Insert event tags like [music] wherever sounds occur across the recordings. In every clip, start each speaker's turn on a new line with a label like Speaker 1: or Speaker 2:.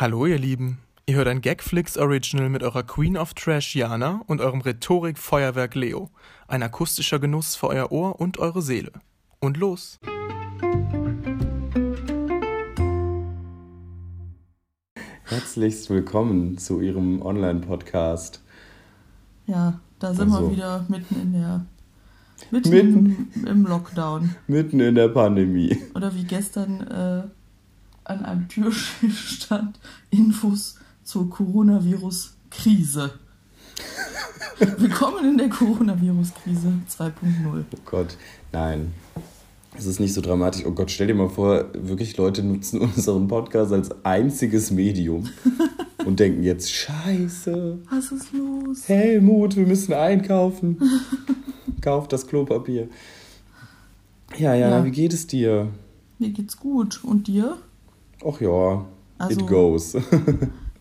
Speaker 1: Hallo ihr Lieben, ihr hört ein Gagflix Original mit eurer Queen of Trash Jana und eurem Rhetorik-Feuerwerk Leo. Ein akustischer Genuss für euer Ohr und eure Seele. Und los!
Speaker 2: Herzlichst willkommen zu Ihrem Online-Podcast.
Speaker 3: Ja, da sind
Speaker 2: Also.
Speaker 3: wir wieder mitten in der. Mitten,
Speaker 2: Mitten.
Speaker 3: Im, im Lockdown.
Speaker 2: Mitten in der Pandemie.
Speaker 3: Oder wie gestern äh, an einem Türschild [laughs] stand: Infos zur Coronavirus-Krise. [laughs] Willkommen in der Coronavirus-Krise 2.0.
Speaker 2: Oh Gott, nein. Es ist nicht so dramatisch. Oh Gott, stell dir mal vor, wirklich Leute nutzen [laughs] unseren Podcast als einziges Medium und denken jetzt, scheiße,
Speaker 3: Was ist los?
Speaker 2: Helmut, wir müssen einkaufen. Kauf das Klopapier. Ja, Jana,
Speaker 3: Ja.
Speaker 2: wie geht es dir?
Speaker 3: Mir geht's gut. Und dir?
Speaker 2: Ach ja,
Speaker 3: Also-
Speaker 2: it goes. [laughs]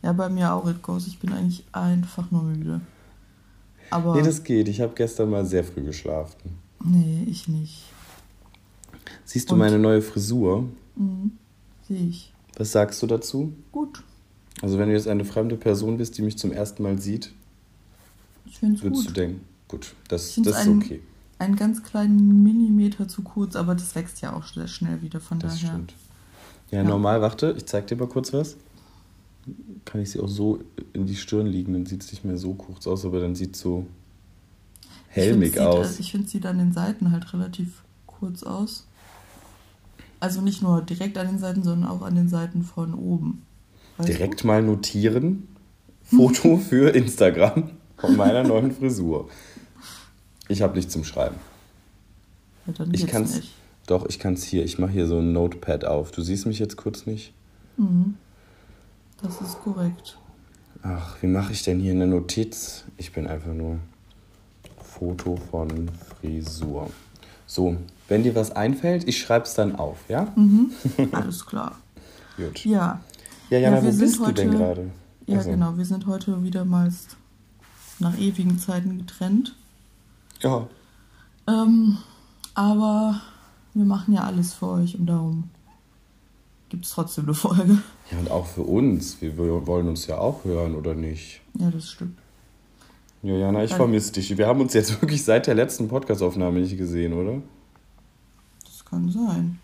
Speaker 3: Ja, bei mir auch, it goes. Ich bin eigentlich einfach nur müde. Aber.
Speaker 2: nee, das geht. Ich habe gestern mal sehr früh geschlafen.
Speaker 3: nee, ich nicht.
Speaker 2: Siehst du
Speaker 3: Und?
Speaker 2: meine neue Frisur?
Speaker 3: Mhm. Sehe ich.
Speaker 2: Was sagst du dazu?
Speaker 3: Gut.
Speaker 2: Also wenn du jetzt eine fremde Person bist, die mich zum ersten Mal sieht,
Speaker 3: Ich
Speaker 2: würdest
Speaker 3: gut.
Speaker 2: du denken, gut, das, das ist
Speaker 3: ein-
Speaker 2: okay.
Speaker 3: einen ganz kleinen Millimeter zu kurz, aber das wächst ja auch sehr schnell wieder, von
Speaker 2: Das
Speaker 3: daher.
Speaker 2: stimmt. Ja,
Speaker 3: Ja.
Speaker 2: normal, warte, ich zeig dir mal kurz was. Kann ich sie auch so in die Stirn liegen, dann sieht es nicht mehr so kurz aus, aber dann sieht es so helmig
Speaker 3: ich
Speaker 2: aus.
Speaker 3: Sieht, ich finde, sieht an den Seiten halt relativ kurz aus. Also nicht nur direkt an den Seiten, sondern auch an den Seiten von oben. Weißt
Speaker 2: Direkt mal notieren, Foto [laughs] für Instagram von meiner neuen Frisur. Ich habe nichts zum Schreiben.
Speaker 3: Du? Ja,
Speaker 2: Ich kann's,
Speaker 3: nicht.
Speaker 2: Doch, ich kann es hier, ich mache hier so ein Notepad auf. Du siehst mich jetzt kurz nicht?
Speaker 3: Mhm. Das ist korrekt.
Speaker 2: Ach, wie mache ich denn hier eine Notiz? Ich bin einfach nur Foto von Frisur. So, wenn dir was einfällt, ich schreib's dann auf, ja?
Speaker 3: Mhm. [laughs] Alles klar.
Speaker 2: Gut.
Speaker 3: Ja,
Speaker 2: Ja, Jana,
Speaker 3: Ja, wir
Speaker 2: wo
Speaker 3: sind
Speaker 2: bist du denn
Speaker 3: heute-
Speaker 2: gerade?
Speaker 3: ja
Speaker 2: Also,
Speaker 3: genau. Wir sind heute wieder mal nach ewigen Zeiten getrennt.
Speaker 2: Ja,
Speaker 3: Ähm, aber wir machen ja alles für euch und darum gibt es trotzdem eine Folge.
Speaker 2: ja, und auch für uns. Wir, wollen uns ja auch hören, oder nicht?
Speaker 3: Ja, das stimmt.
Speaker 2: Ja, Jana, ich vermisse dich. Wir haben uns jetzt [laughs] wirklich seit der letzten Podcastaufnahme nicht gesehen, oder?
Speaker 3: Das kann sein.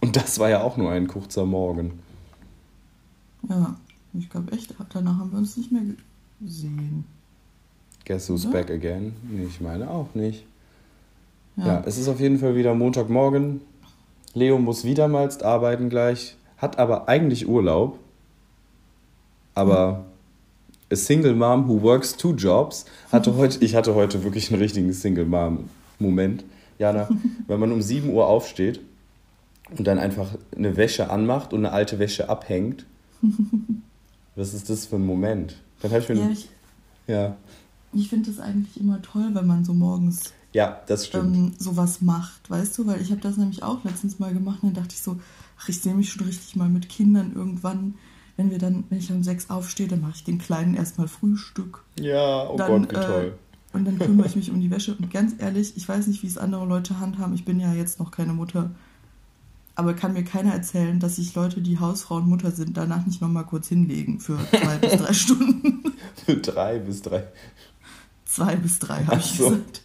Speaker 2: Und das war ja auch nur ein kurzer Morgen.
Speaker 3: Ja, ich glaube echt, danach haben wir uns nicht mehr gesehen.
Speaker 2: Guess who's
Speaker 3: Oder?
Speaker 2: back again? Nee, ich meine auch nicht.
Speaker 3: Ja,
Speaker 2: Ja, es ist auf jeden Fall wieder Montagmorgen. Leo muss wiedermals arbeiten gleich, hat aber eigentlich Urlaub. Aber a single mom who works two jobs hatte heute, ich hatte heute wirklich einen richtigen Single Mom Moment. Jana, [laughs] wenn man um 7 Uhr aufsteht und dann einfach eine Wäsche anmacht und eine alte Wäsche abhängt. [laughs] Was ist das für ein Moment? Dann habe ich mir
Speaker 3: ja ich,
Speaker 2: ja,
Speaker 3: ich finde es eigentlich immer toll, wenn man so morgens
Speaker 2: ja, das stimmt.
Speaker 3: ähm, sowas macht, weißt du? Weil ich habe das nämlich auch letztens mal gemacht und dann dachte ich so, ach, ich sehe mich schon richtig mal mit Kindern irgendwann. Wenn wir dann, wenn ich um sechs aufstehe, dann mache ich den Kleinen erstmal Frühstück.
Speaker 2: ja, oh
Speaker 3: dann,
Speaker 2: Gott, wie toll.
Speaker 3: Äh, und dann kümmere ich [laughs] mich um die Wäsche. Und ganz ehrlich, ich weiß nicht, wie es andere Leute handhaben. Ich bin ja jetzt noch keine Mutter. Aber kann mir keiner erzählen, dass sich Leute, die Hausfrau und Mutter sind, danach nicht nochmal kurz hinlegen für zwei bis drei [laughs] Stunden.
Speaker 2: Für drei bis drei.
Speaker 3: Zwei bis drei, habe ich
Speaker 2: so.
Speaker 3: gesagt.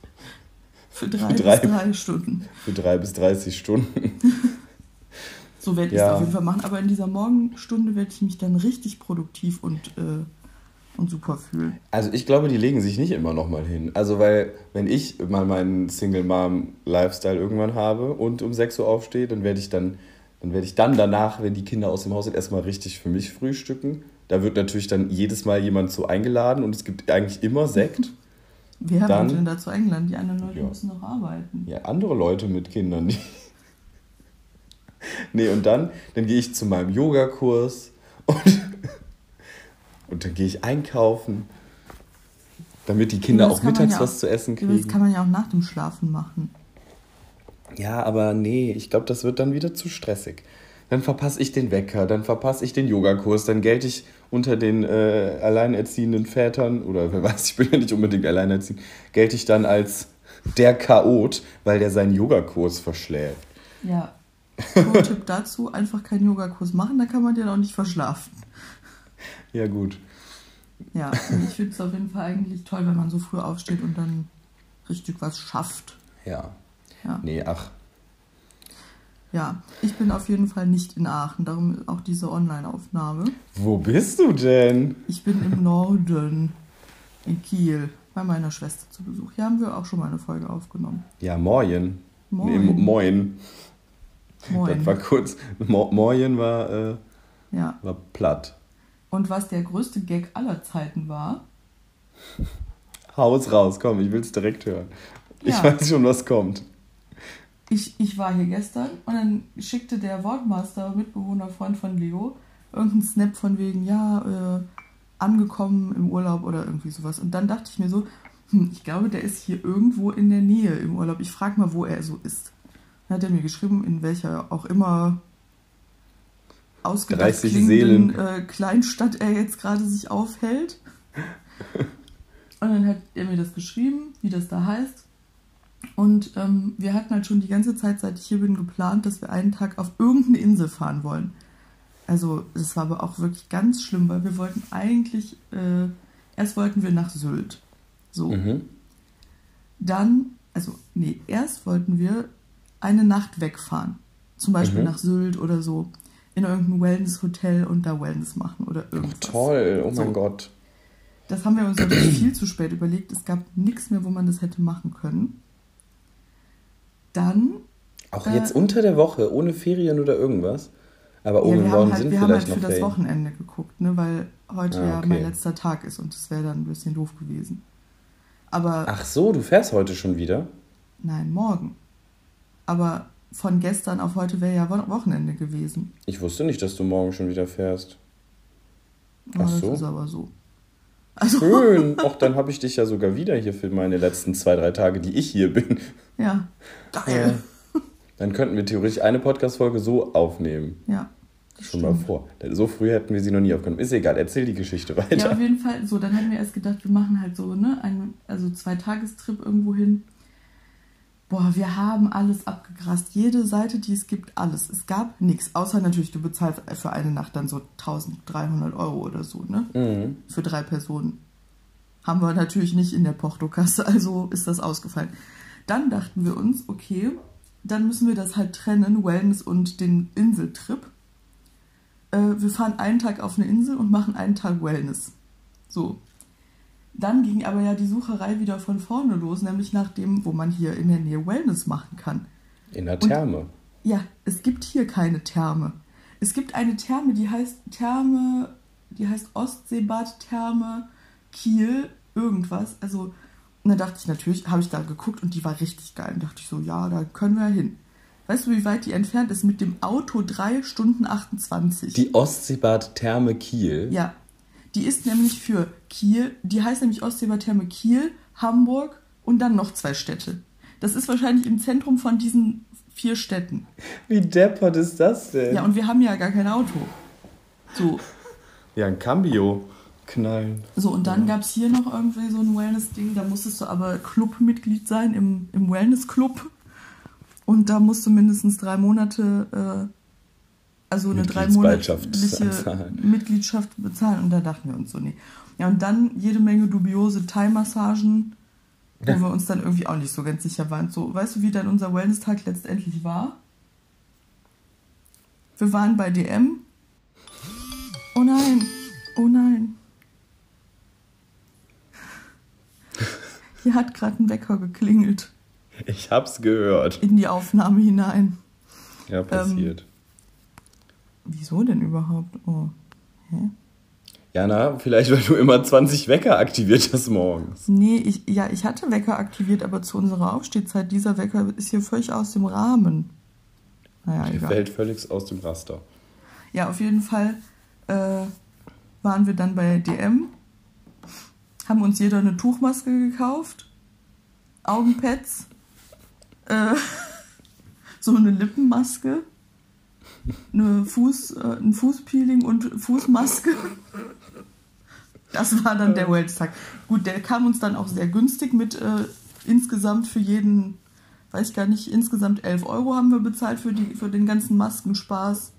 Speaker 3: Für drei,
Speaker 2: drei.
Speaker 3: bis drei Stunden.
Speaker 2: Für drei bis 30 Stunden. [laughs]
Speaker 3: So werde ich
Speaker 2: Ja.
Speaker 3: es auf jeden Fall machen. Aber in dieser Morgenstunde werde ich mich dann richtig produktiv und, äh, und super fühlen.
Speaker 2: Also ich glaube, die legen sich nicht immer noch mal hin. Also weil, wenn ich mal meinen Single-Mom-Lifestyle irgendwann habe und um 6 Uhr aufstehe, dann werde ich dann, dann werde ich dann danach, wenn die Kinder aus dem Haus sind, erstmal richtig für mich frühstücken. Da wird natürlich dann jedes Mal jemand so eingeladen und es gibt eigentlich immer Sekt. [laughs]
Speaker 3: Wer
Speaker 2: Dann-
Speaker 3: wird denn dazu eingeladen? Die anderen Leute
Speaker 2: Ja.
Speaker 3: müssen noch arbeiten.
Speaker 2: Ja, andere Leute mit Kindern. Die nee, und dann, dann gehe ich zu meinem Yogakurs und, und dann gehe ich einkaufen, damit die Kinder auch mittags
Speaker 3: ja auch-
Speaker 2: was zu essen
Speaker 3: Ja, Das
Speaker 2: kriegen.
Speaker 3: kann man ja auch nach dem Schlafen machen.
Speaker 2: Ja, aber nee, ich glaube, das wird dann wieder zu stressig. Dann verpasse ich den Wecker, dann verpasse ich den Yogakurs, dann gelte ich unter den äh, alleinerziehenden Vätern, oder wer weiß, ich bin ja nicht unbedingt alleinerziehend, gelte ich dann als der Chaot, weil der seinen Yogakurs verschläft.
Speaker 3: Ja. Pro-Tipp [laughs] dazu, einfach keinen Yogakurs machen, da kann man den auch nicht verschlafen.
Speaker 2: Ja, gut.
Speaker 3: Ja, ich finde es auf jeden Fall eigentlich toll, wenn man so früh aufsteht und dann richtig was schafft.
Speaker 2: Ja.
Speaker 3: Ja.
Speaker 2: Nee, ach.
Speaker 3: Ja, ich bin auf jeden Fall nicht in Aachen, darum auch diese Online-Aufnahme.
Speaker 2: Wo bist du denn?
Speaker 3: Ich bin im Norden, in Kiel, bei meiner Schwester zu Besuch. Hier haben wir auch schon mal eine Folge aufgenommen.
Speaker 2: Ja, moin.
Speaker 3: Moin.
Speaker 2: Nee, mo- moin.
Speaker 3: Moin.
Speaker 2: Das war kurz. Mo moin war, äh,
Speaker 3: Ja.
Speaker 2: war platt.
Speaker 3: Und was der größte Gag aller Zeiten war,
Speaker 2: Haus raus, komm, ich will's direkt hören. Ich
Speaker 3: Ja.
Speaker 2: weiß schon, was kommt.
Speaker 3: Ich, ich war hier gestern und dann schickte der Wortmaster, Mitbewohner, Freund von Leo, irgendeinen Snap von wegen, ja, äh, angekommen im Urlaub oder irgendwie sowas. Und dann dachte ich mir so, hm, ich glaube, der ist hier irgendwo in der Nähe im Urlaub. Ich frage mal, wo er so ist. Dann hat er mir geschrieben, in welcher auch immer ausgedacht
Speaker 2: 30
Speaker 3: klingenden
Speaker 2: Seelen.
Speaker 3: äh, Kleinstadt er jetzt gerade sich aufhält. [laughs] Und dann hat er mir das geschrieben, wie das da heißt. Und ähm, wir hatten halt schon die ganze Zeit, seit ich hier bin, geplant, dass wir einen Tag auf irgendeine Insel fahren wollen. Also, das war aber auch wirklich ganz schlimm, weil wir wollten eigentlich, äh, erst wollten wir nach Sylt. So.
Speaker 2: Mhm.
Speaker 3: Dann, also, nee, erst wollten wir eine Nacht wegfahren. Zum Beispiel
Speaker 2: Mhm.
Speaker 3: nach Sylt oder so. In irgendein Wellness-Hotel und da Wellness machen oder
Speaker 2: Ach,
Speaker 3: irgendwas.
Speaker 2: toll, oh mein
Speaker 3: So.
Speaker 2: Gott.
Speaker 3: Das haben wir uns natürlich [clears throat] viel zu spät überlegt. Es gab nichts mehr, wo man das hätte machen können. Dann,
Speaker 2: Auch
Speaker 3: Äh,
Speaker 2: jetzt unter der Woche, ohne Ferien oder irgendwas. Aber
Speaker 3: ja, wir haben halt,
Speaker 2: sind
Speaker 3: wir haben halt für das
Speaker 2: Ferien.
Speaker 3: Wochenende geguckt, ne, weil heute
Speaker 2: Ah,
Speaker 3: ja
Speaker 2: okay.
Speaker 3: mein letzter Tag ist und das wäre dann ein bisschen doof gewesen. Aber
Speaker 2: Ach so, du fährst heute schon wieder?
Speaker 3: nein, morgen. Aber von gestern auf heute wäre ja Wo- Wochenende gewesen.
Speaker 2: Ich wusste nicht, dass du morgen schon wieder fährst.
Speaker 3: Ja,
Speaker 2: Ach
Speaker 3: das
Speaker 2: so.
Speaker 3: ist aber so. Also,
Speaker 2: Schön. Auch dann habe ich dich ja sogar wieder hier für meine letzten zwei, drei Tage, die ich hier bin.
Speaker 3: ja, geil.
Speaker 2: Dann könnten wir theoretisch eine Podcast-Folge so aufnehmen.
Speaker 3: Ja.
Speaker 2: Schon mal
Speaker 3: stimmt.
Speaker 2: vor. So früh hätten wir sie noch nie aufgenommen. Ist egal, erzähl die Geschichte
Speaker 3: Ja,
Speaker 2: weiter.
Speaker 3: auf jeden Fall. So, dann haben wir erst gedacht, wir machen halt so, ne, einen, also zwei Tagestrip irgendwo hin. Boah, wir haben alles abgegrast. Jede Seite, die es gibt, alles. Es gab nichts. Außer natürlich, du bezahlst für eine Nacht dann so 1300 Euro oder so, ne?
Speaker 2: Mhm.
Speaker 3: Für drei Personen. Haben wir natürlich nicht in der Portokasse, [laughs] also ist das ausgefallen. Dann dachten wir uns, okay, dann müssen wir das halt trennen, Wellness und den Inseltrip. Äh, wir fahren einen Tag auf eine Insel und machen einen Tag Wellness. So. Dann ging aber ja die Sucherei wieder von vorne los, nämlich nach dem, wo man hier in der Nähe Wellness machen kann.
Speaker 2: In der Therme.
Speaker 3: Ja, es gibt hier keine Therme. Es gibt eine Therme, die heißt Therme, die heißt Ostseebad Therme Kiel irgendwas. Also, und dann dachte ich natürlich, habe ich da geguckt und die war richtig geil. Und dachte ich so, ja, da können wir hin. Weißt du, wie weit die entfernt ist? Mit dem Auto 3 Stunden 28.
Speaker 2: Die Ostseebad Therme Kiel.
Speaker 3: Ja, die ist nämlich für Kiel, die heißt nämlich Ostseebad Therme Kiel, Hamburg und dann noch zwei Städte. Das ist wahrscheinlich im Zentrum von diesen vier Städten.
Speaker 2: Wie deppert ist das denn?
Speaker 3: Ja, und wir haben ja gar kein Auto. So,
Speaker 2: Ja, ein Cambio knallen.
Speaker 3: so und dann gab es hier noch irgendwie so ein Wellness-Ding. Da musstest du aber Clubmitglied sein im, im Wellness-Club. Und da musst du mindestens drei Monate, äh, also eine dreimonatliche
Speaker 2: bezahlen.
Speaker 3: Mitgliedschaft bezahlen. Und da dachten wir uns so, nee. Ja, und dann jede Menge dubiose Thai-Massagen, wo wir uns dann irgendwie auch nicht so ganz sicher waren. So, weißt du, wie dann unser Wellness-Tag letztendlich war? Wir waren bei DM. Oh nein, oh nein. Hier hat gerade ein Wecker geklingelt
Speaker 2: Ich hab's gehört.
Speaker 3: in die Aufnahme hinein.
Speaker 2: Ja, passiert.
Speaker 3: Wieso denn überhaupt? Oh. Hä?
Speaker 2: Jana, vielleicht weil du immer 20 Wecker aktiviert hast morgens.
Speaker 3: Nee, ich, ja, ich hatte Wecker aktiviert, aber zu unserer Aufstehzeit, dieser Wecker ist hier völlig aus dem Rahmen. Naja,
Speaker 2: Der
Speaker 3: egal.
Speaker 2: fällt völlig aus dem Raster.
Speaker 3: Ja, auf jeden Fall äh, waren wir dann bei DM, haben uns jeder eine Tuchmaske gekauft, Augenpads, äh, [laughs] so eine Lippenmaske, eine Fuß, äh, ein Fußpeeling und Fußmaske. Das war dann der Wellness-Tag. Gut, der kam uns dann auch sehr günstig mit äh, insgesamt für jeden, weiß gar nicht, insgesamt 11 Euro haben wir bezahlt für, die, für den ganzen Maskenspaß.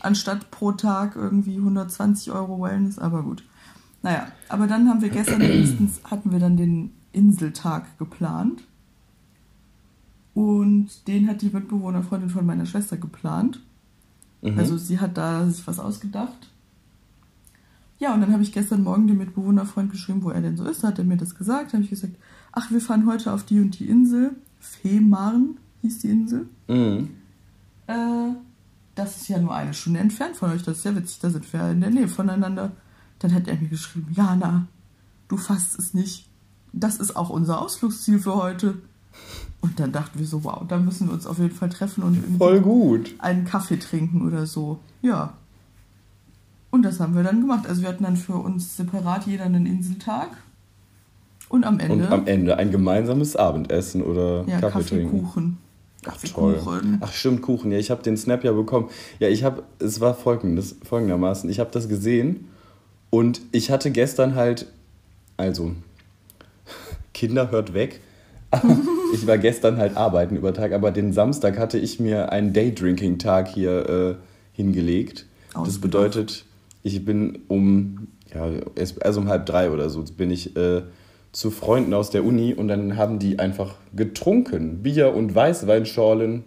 Speaker 3: Anstatt pro Tag irgendwie 120 Euro Wellness, aber gut. Naja, aber dann haben wir gestern [clears throat] wenigstens, hatten wir dann den Inseltag geplant. Und den hat die Mitbewohnerfreundin von meiner Schwester geplant.
Speaker 2: Mhm.
Speaker 3: Also sie hat da sich was ausgedacht. Ja, und dann habe ich gestern Morgen dem Mitbewohnerfreund geschrieben, wo er denn so ist. Da hat er mir das gesagt. Da habe ich gesagt, ach, wir fahren heute auf die und die Insel. Fehmarn hieß die Insel.
Speaker 2: Mhm.
Speaker 3: Äh, das ist ja nur eine Stunde entfernt von euch. Das ist ja witzig, da sind wir in der Nähe voneinander. Dann hat er mir geschrieben, Jana, du fasst es nicht. Das ist auch unser Ausflugsziel für heute. Und dann dachten wir so, wow, da müssen wir uns auf jeden Fall treffen und
Speaker 2: Voll gut.
Speaker 3: einen Kaffee trinken oder so. Ja. Und das haben wir dann gemacht. Also wir hatten dann für uns separat jeder einen Inseltag. Und am Ende
Speaker 2: Und am Ende ein gemeinsames Abendessen oder
Speaker 3: ja,
Speaker 2: Kaffee trinken.
Speaker 3: Kaffeekuchen.
Speaker 2: Ach, toll. Ach stimmt, Kuchen. Ja, ich habe den Snap ja bekommen. Ja, ich habe, es war folgendes, folgendermaßen. Ich habe das gesehen und ich hatte gestern halt, also, [laughs] Kinder hört weg. [laughs] ich war gestern halt arbeiten über Tag, aber den Samstag hatte ich mir einen Daydrinking-Tag hier äh, hingelegt. Das
Speaker 3: Ausgedacht.
Speaker 2: bedeutet, ich bin um, ja, erst- also um halb drei oder so, bin ich äh, zu Freunden aus der Uni und dann haben die einfach getrunken. Bier und Weißweinschorlen.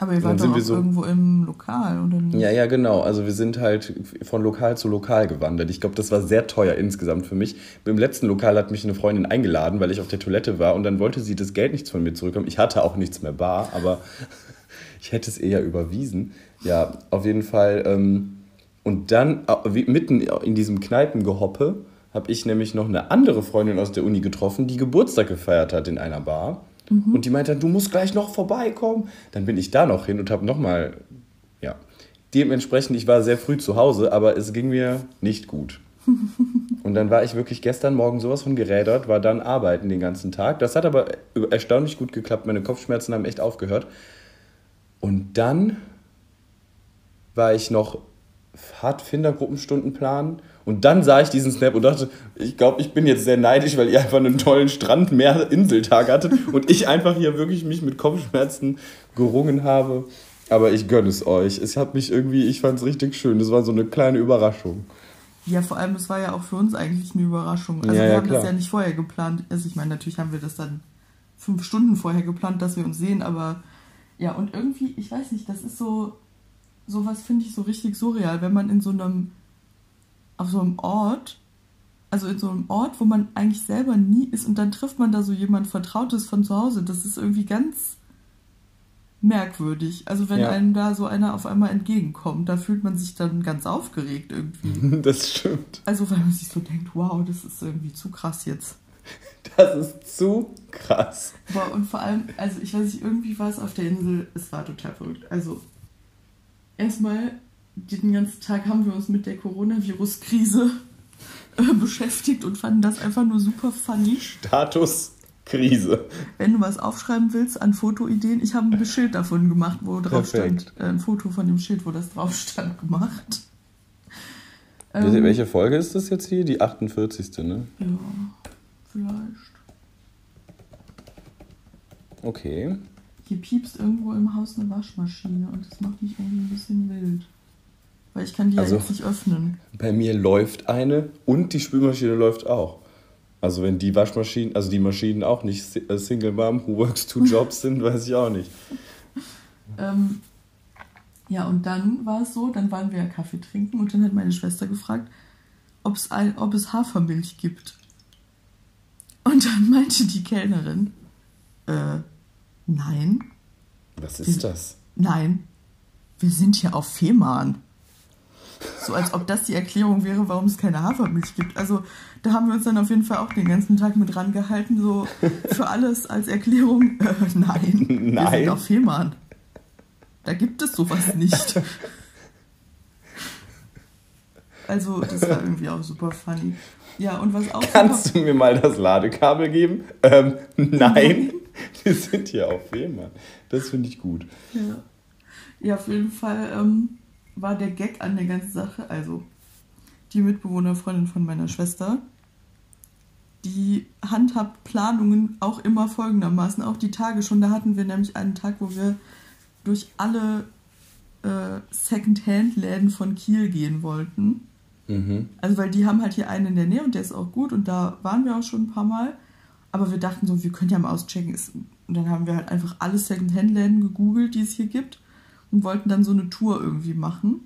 Speaker 3: Aber ihr
Speaker 2: Dann
Speaker 3: wart
Speaker 2: sind
Speaker 3: doch
Speaker 2: so-
Speaker 3: irgendwo im Lokal, oder nicht?
Speaker 2: Ja, ja, genau. Also wir sind halt von Lokal zu Lokal gewandert. Ich glaube, das war sehr teuer insgesamt für mich. Im letzten Lokal hat mich eine Freundin eingeladen, weil ich auf der Toilette war und dann wollte sie das Geld nichts von mir zurückkommen. Ich hatte auch nichts mehr bar, aber [laughs] ich hätte es eher überwiesen. Ja, auf jeden Fall. Ähm, und dann, äh, mitten in diesem Kneipengehoppe, habe ich nämlich noch eine andere Freundin aus der Uni getroffen, die Geburtstag gefeiert hat in einer Bar. Und die meinte dann, du musst gleich noch vorbeikommen. Dann bin ich da noch hin und habe nochmal, ja. Dementsprechend, ich war sehr früh zu Hause, aber es ging mir nicht gut. [laughs] Und dann war ich wirklich gestern Morgen sowas von gerädert, war dann arbeiten den ganzen Tag. Das hat aber erstaunlich gut geklappt. Meine Kopfschmerzen haben echt aufgehört. Und dann war ich noch Pfadfindergruppenstunden planen. Und dann sah ich diesen Snap und dachte, ich glaube, ich bin jetzt sehr neidisch, weil ihr einfach einen tollen Strand, Meer, Inseltag hattet und ich einfach hier wirklich mich mit Kopfschmerzen gerungen habe. Aber ich gönne es euch. Es hat mich irgendwie, ich fand es richtig schön. Das war so eine kleine Überraschung.
Speaker 3: Ja, vor allem, es war ja auch für uns eigentlich eine Überraschung. Also
Speaker 2: Ja,
Speaker 3: wir
Speaker 2: ja,
Speaker 3: haben das
Speaker 2: klar.
Speaker 3: ja nicht vorher geplant. Also ich meine, natürlich haben wir das dann fünf Stunden vorher geplant, dass wir uns sehen, aber ja, und irgendwie, ich weiß nicht, das ist so, sowas finde ich so richtig surreal, wenn man in so einem, auf so einem Ort, also in so einem Ort, wo man eigentlich selber nie ist und dann trifft man da so jemand Vertrautes von zu Hause. Das ist irgendwie ganz merkwürdig. Also wenn
Speaker 2: Ja.
Speaker 3: einem da so einer auf einmal entgegenkommt, da fühlt man sich dann ganz aufgeregt irgendwie. [laughs]
Speaker 2: Das stimmt.
Speaker 3: Also weil man sich so denkt, wow, das ist irgendwie zu krass jetzt.
Speaker 2: Das ist zu krass.
Speaker 3: Boah, und vor allem, also ich weiß nicht, irgendwie war es auf der Insel, es war total verrückt. Also erstmal, den ganzen Tag haben wir uns mit der Coronavirus-Krise äh, beschäftigt und fanden das einfach nur super funny.
Speaker 2: Status Krise.
Speaker 3: Wenn du was aufschreiben willst an Fotoideen, ich habe ein Schild davon gemacht, wo drauf
Speaker 2: Perfekt.
Speaker 3: stand, äh, ein Foto von dem Schild, wo das drauf stand, gemacht. Ähm,
Speaker 2: Welche Folge ist das jetzt hier? Die 48. Ne?
Speaker 3: Ja, vielleicht.
Speaker 2: Okay.
Speaker 3: Hier piepst irgendwo im Haus eine Waschmaschine und das macht mich irgendwie ein bisschen wild. Weil ich kann die
Speaker 2: Also-
Speaker 3: ja jetzt nicht öffnen.
Speaker 2: Bei mir läuft eine und die Spülmaschine läuft auch. Also wenn die Waschmaschinen, also die Maschinen auch nicht äh, Single Mom who works two [laughs] jobs sind, weiß ich auch nicht.
Speaker 3: Ähm, ja, und dann war es so, dann waren wir ja Kaffee trinken und dann hat meine Schwester gefragt, ob's ein, ob es Hafermilch gibt. Und dann meinte die Kellnerin, äh, nein,
Speaker 2: Was ist das?
Speaker 3: nein, wir sind hier auf Fehmarn. So als ob das die Erklärung wäre, warum es keine Hafermilch gibt. Also da haben wir uns dann auf jeden Fall auch den ganzen Tag mit rangehalten, so für alles als Erklärung, äh, nein, wir
Speaker 2: Nein.
Speaker 3: sind auf Fehmarn. Da gibt es sowas nicht. Also das war irgendwie auch super funny. Ja, und was auch
Speaker 2: Kannst du mir mal das Ladekabel geben? Ähm, nein. Wir sind hier auf Fehmarn. Das finde ich gut.
Speaker 3: Ja. ja, auf jeden Fall ähm, war der Gag an der ganzen Sache, also die Mitbewohnerfreundin von meiner Schwester, die handhabt Planungen auch immer folgendermaßen, auch die Tage schon. Da hatten wir nämlich einen Tag, wo wir durch alle äh, Second-Hand-Läden von Kiel gehen wollten.
Speaker 2: Mhm.
Speaker 3: Also, weil die haben halt hier einen in der Nähe und der ist auch gut und da waren wir auch schon ein paar Mal. Aber wir dachten so, wir können ja mal auschecken. Und dann haben wir halt einfach alle Second-Hand-Läden gegoogelt, die es hier gibt und wollten dann so eine Tour irgendwie machen.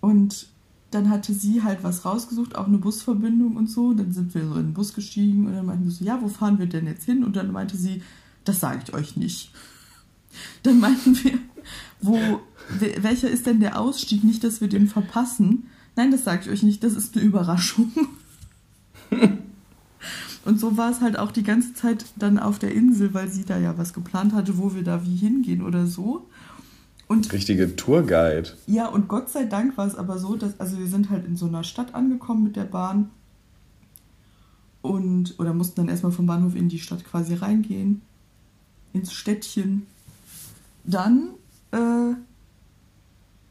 Speaker 3: Und dann hatte sie halt was rausgesucht, auch eine Busverbindung und so. Dann sind wir so in den Bus gestiegen und dann meinten wir so, ja, wo fahren wir denn jetzt hin? Und dann meinte sie, das sage ich euch nicht. [laughs] Dann meinten wir, wo, wel- welcher ist denn der Ausstieg? Nicht, dass wir den verpassen. Nein, das sage ich euch nicht, das ist eine Überraschung. [laughs] Und so war es halt auch die ganze Zeit dann auf der Insel, weil sie da ja was geplant hatte, wo wir da wie hingehen oder so. Und
Speaker 2: Richtige Tourguide.
Speaker 3: ja, und Gott sei Dank war es aber so, dass, also wir sind halt in so einer Stadt angekommen mit der Bahn und, oder mussten dann erstmal vom Bahnhof in die Stadt quasi reingehen, ins Städtchen. Dann äh,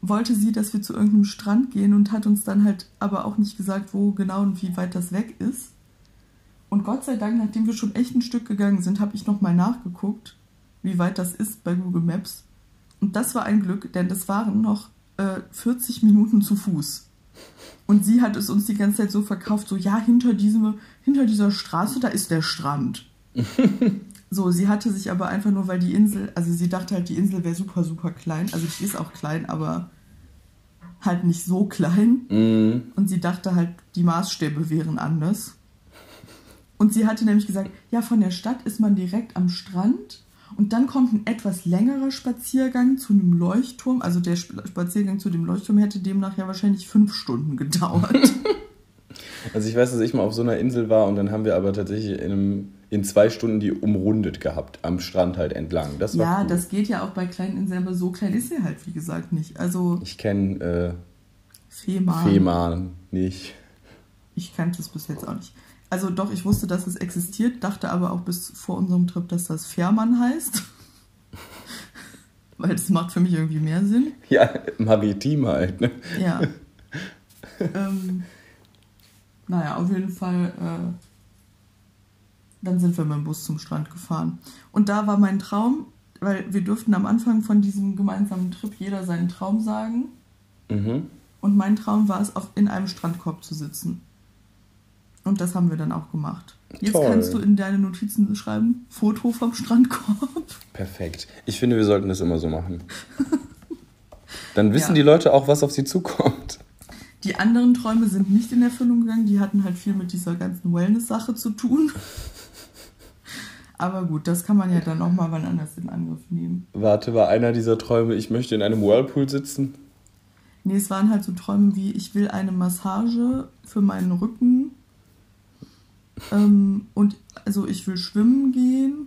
Speaker 3: wollte sie, dass wir zu irgendeinem Strand gehen und hat uns dann halt aber auch nicht gesagt, wo genau und wie weit das weg ist. Und Gott sei Dank, nachdem wir schon echt ein Stück gegangen sind, habe ich nochmal nachgeguckt, wie weit das ist bei Google Maps. Und das war ein Glück, denn das waren noch äh, 40 Minuten zu Fuß. Und sie hat es uns die ganze Zeit so verkauft, so ja, hinter, diesem, hinter dieser Straße, da ist der Strand. [laughs] so, sie hatte sich aber einfach nur, weil die Insel, also sie dachte halt, die Insel wäre super, super klein. Also die ist auch klein, aber halt nicht so klein.
Speaker 2: Mhm.
Speaker 3: Und sie dachte halt, die Maßstäbe wären anders. Und sie hatte nämlich gesagt, ja, von der Stadt ist man direkt am Strand und dann kommt ein etwas längerer Spaziergang zu einem Leuchtturm. Also der Sp- Spaziergang zu dem Leuchtturm hätte demnach ja wahrscheinlich fünf Stunden gedauert. [laughs]
Speaker 2: Also ich weiß, dass ich mal auf so einer Insel war und dann haben wir aber tatsächlich in, einem, in zwei Stunden die umrundet gehabt, am Strand halt entlang. Das war
Speaker 3: ja,
Speaker 2: cool.
Speaker 3: das geht ja auch bei kleinen Inseln, aber so klein ist sie halt, wie gesagt, nicht. Also
Speaker 2: Ich kenne äh,
Speaker 3: Fehmarn.
Speaker 2: Fehmarn nicht.
Speaker 3: Ich kannte es bis jetzt auch nicht. Also doch, ich wusste, dass es existiert, dachte aber auch bis vor unserem Trip, dass das Fährmann heißt. [laughs] Weil das macht für mich irgendwie mehr Sinn.
Speaker 2: Ja, maritim halt. Ne?
Speaker 3: Ja. [laughs] ähm, naja, auf jeden Fall. Äh, dann sind wir mit dem Bus zum Strand gefahren. Und da war mein Traum, weil wir durften am Anfang von diesem gemeinsamen Trip jeder seinen Traum sagen.
Speaker 2: Mhm.
Speaker 3: Und mein Traum war es, auf, in einem Strandkorb zu sitzen. Und das haben wir dann auch gemacht. Jetzt
Speaker 2: Toll.
Speaker 3: kannst du in deine Notizen schreiben, Foto vom Strandkorb.
Speaker 2: Perfekt. Ich finde, wir sollten das immer so machen. [laughs] Dann wissen
Speaker 3: Ja.
Speaker 2: die Leute auch, was auf sie zukommt.
Speaker 3: Die anderen Träume sind nicht in Erfüllung gegangen, die hatten halt viel mit dieser ganzen Wellness-Sache zu tun. Aber gut, das kann man ja dann auch mal wann anders in Angriff nehmen.
Speaker 2: Warte, war einer dieser Träume, ich möchte in einem Whirlpool sitzen?
Speaker 3: Nee, es waren halt so Träume wie, ich will eine Massage für meinen Rücken. Ähm, und also ich will schwimmen gehen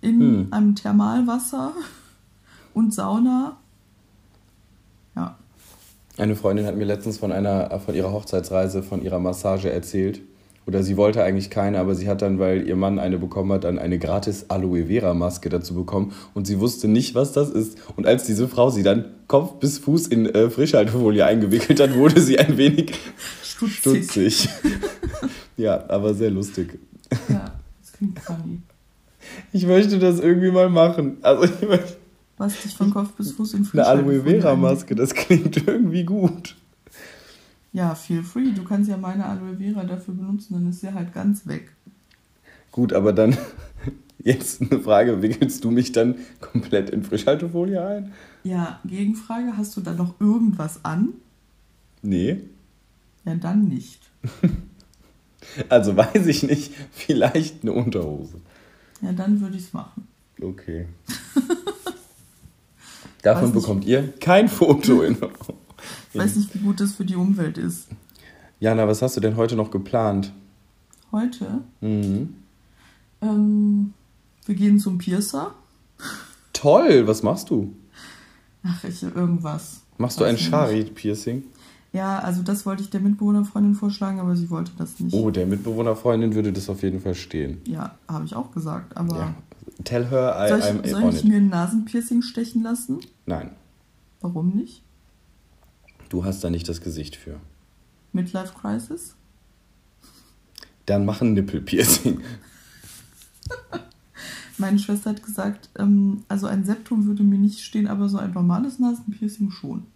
Speaker 3: in
Speaker 2: Hm.
Speaker 3: einem Thermalwasser [laughs] und Sauna. Ja.
Speaker 2: Eine Freundin hat mir letztens von einer von ihrer Hochzeitsreise, von ihrer Massage erzählt. Oder sie wollte eigentlich keine, aber sie hat dann, weil ihr Mann eine bekommen hat, dann eine gratis Aloe Vera Maske dazu bekommen und sie wusste nicht, was das ist. Und als diese Frau sie dann Kopf bis Fuß in äh, Frischhaltefolie eingewickelt hat, wurde sie ein wenig [laughs]
Speaker 3: Stutzig.
Speaker 2: stutzig. [laughs] ja, aber sehr lustig.
Speaker 3: Ja, das klingt funny.
Speaker 2: Ich möchte das irgendwie mal machen. Also ich möchte
Speaker 3: Was dich von Kopf bis Fuß in
Speaker 2: eine Aloe Vera Maske, das klingt irgendwie gut.
Speaker 3: Ja, feel free. Du kannst ja meine Aloe Vera dafür benutzen, dann ist sie halt ganz weg.
Speaker 2: Gut, aber dann jetzt eine Frage, wickelst du mich dann komplett in Frischhaltefolie ein?
Speaker 3: Ja, Gegenfrage, hast du da noch irgendwas an?
Speaker 2: Nee.
Speaker 3: Ja, dann nicht. [laughs]
Speaker 2: Also weiß ich nicht, vielleicht eine Unterhose.
Speaker 3: Ja, dann würde ich es machen.
Speaker 2: Okay. [laughs] Davon bekommt ihr kein Foto in. [laughs]
Speaker 3: Ich weiß nicht, wie gut das für die Umwelt ist.
Speaker 2: Jana, was hast du denn heute noch geplant?
Speaker 3: Heute,
Speaker 2: Mhm.
Speaker 3: ähm, wir gehen zum Piercer.
Speaker 2: Toll, was machst du?
Speaker 3: Ach, ich, irgendwas.
Speaker 2: Machst du ein
Speaker 3: nicht. Ja, also das wollte ich der Mitbewohnerfreundin vorschlagen, aber sie wollte das nicht.
Speaker 2: Oh, der Mitbewohnerfreundin würde das auf jeden Fall stehen.
Speaker 3: Ja, habe ich auch gesagt. Aber
Speaker 2: Ja. Tell her I,
Speaker 3: soll
Speaker 2: I'm
Speaker 3: ich, soll
Speaker 2: on
Speaker 3: ich mir ein Nasenpiercing stechen lassen?
Speaker 2: Nein,
Speaker 3: Warum nicht?
Speaker 2: du hast da nicht das Gesicht für.
Speaker 3: Midlife Crisis?
Speaker 2: Dann mach ein Nippelpiercing. [laughs]
Speaker 3: Meine Schwester hat gesagt, ähm, also ein Septum würde mir nicht stehen, aber so ein normales Nasenpiercing schon.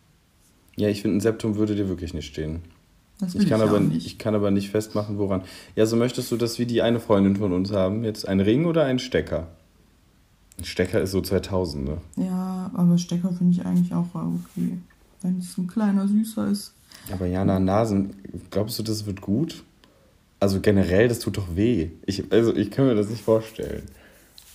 Speaker 2: Ja, ich finde, ein Septum würde dir wirklich nicht stehen.
Speaker 3: Das
Speaker 2: Ich kann,
Speaker 3: ich
Speaker 2: aber,
Speaker 3: nicht.
Speaker 2: ich kann aber nicht festmachen, woran. Ja, so möchtest du das wie die eine Freundin von uns haben? Jetzt ein Ring oder ein Stecker? Ein Stecker ist so 2000, ne?
Speaker 3: Ja, aber Stecker finde ich eigentlich auch okay. Wenn es ein kleiner Süßer ist.
Speaker 2: Aber Jana, Nasen, glaubst du, das wird gut? Also generell, das tut doch weh. Ich, also ich kann mir das nicht vorstellen.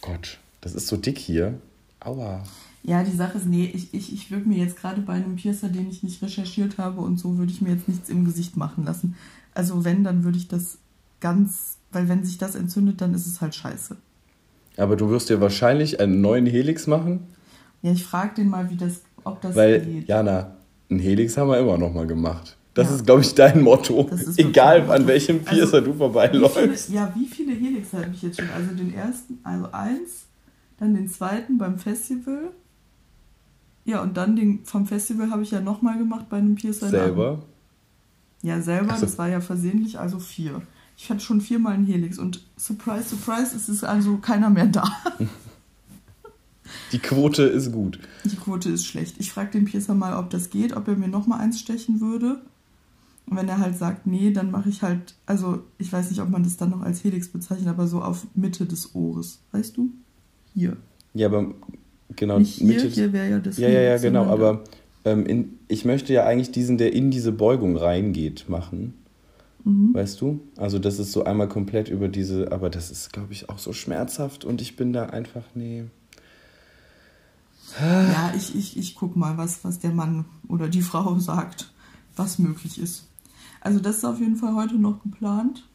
Speaker 2: Gott, das ist so dick hier. Aua.
Speaker 3: Ja, die Sache ist, nee, ich, ich, ich würde mir jetzt gerade bei einem Piercer, den ich nicht recherchiert habe und so, würde ich mir jetzt nichts im Gesicht machen lassen. Also wenn, dann würde ich das ganz, weil wenn sich das entzündet, dann ist es halt scheiße.
Speaker 2: Aber du wirst dir wahrscheinlich einen neuen Helix machen,
Speaker 3: Ja, ich frage den mal, wie das, ob das
Speaker 2: weil,
Speaker 3: geht.
Speaker 2: Jana, einen Helix haben wir immer noch mal gemacht. Das
Speaker 3: Ja.
Speaker 2: ist, glaube ich, dein Motto. Egal, an welchem
Speaker 3: Motto.
Speaker 2: Piercer
Speaker 3: Also,
Speaker 2: du vorbeiläufst.
Speaker 3: viele, ja, wie viele Helix habe ich jetzt schon? Also den ersten, also eins, dann den zweiten beim Festival. Ja, und dann den vom Festival habe ich ja nochmal gemacht bei einem Piercer.
Speaker 2: Selber.
Speaker 3: Ja, selber,
Speaker 2: Ach so.
Speaker 3: das war ja versehentlich, also vier. Ich hatte schon viermal einen Helix und surprise, surprise, es ist also keiner mehr da. [laughs]
Speaker 2: Die Quote ist gut.
Speaker 3: Die Quote ist schlecht. Ich frage den Piercer mal, ob das geht, ob er mir nochmal eins stechen würde. Und wenn er halt sagt, nee, dann mache ich halt, also ich weiß nicht, ob man das dann noch als Helix bezeichnet, aber so auf Mitte des Ohres. Weißt du? Hier.
Speaker 2: Ja, aber genau.
Speaker 3: Nicht hier,
Speaker 2: Mitte-
Speaker 3: hier wäre ja das
Speaker 2: Ja, ja, ja, genau.
Speaker 3: sondern
Speaker 2: Aber ähm, in, ich möchte ja eigentlich diesen, der in diese Beugung reingeht, machen.
Speaker 3: Mhm.
Speaker 2: Weißt du? Also das ist so einmal komplett über diese, aber das ist, glaube ich, auch so schmerzhaft und ich bin da einfach, nee.
Speaker 3: Ja, ich, ich, ich guck mal, was, was der Mann oder die Frau [laughs] sagt, was möglich ist. Also das ist auf jeden Fall heute noch geplant.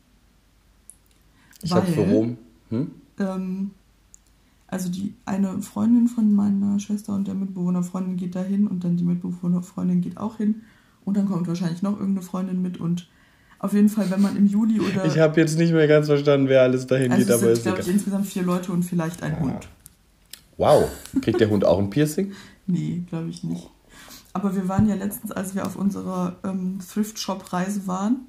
Speaker 2: Ich habe für Rom. Hm?
Speaker 3: ähm, also die eine Freundin von meiner Schwester und der Mitbewohnerfreundin geht da hin und dann die Mitbewohnerfreundin geht auch hin und dann kommt wahrscheinlich noch irgendeine Freundin mit und auf jeden Fall, wenn man im Juli oder
Speaker 2: Ich habe jetzt nicht mehr ganz verstanden, wer alles dahin
Speaker 3: also
Speaker 2: geht,
Speaker 3: es
Speaker 2: aber
Speaker 3: sind
Speaker 2: ist
Speaker 3: glaube ich insgesamt vier Leute und vielleicht ein Hund.
Speaker 2: Wow. Kriegt der Hund auch ein Piercing? [laughs]
Speaker 3: Nee, glaube ich nicht. Aber wir waren ja letztens, als wir auf unserer ähm, Thrift-Shop-Reise waren,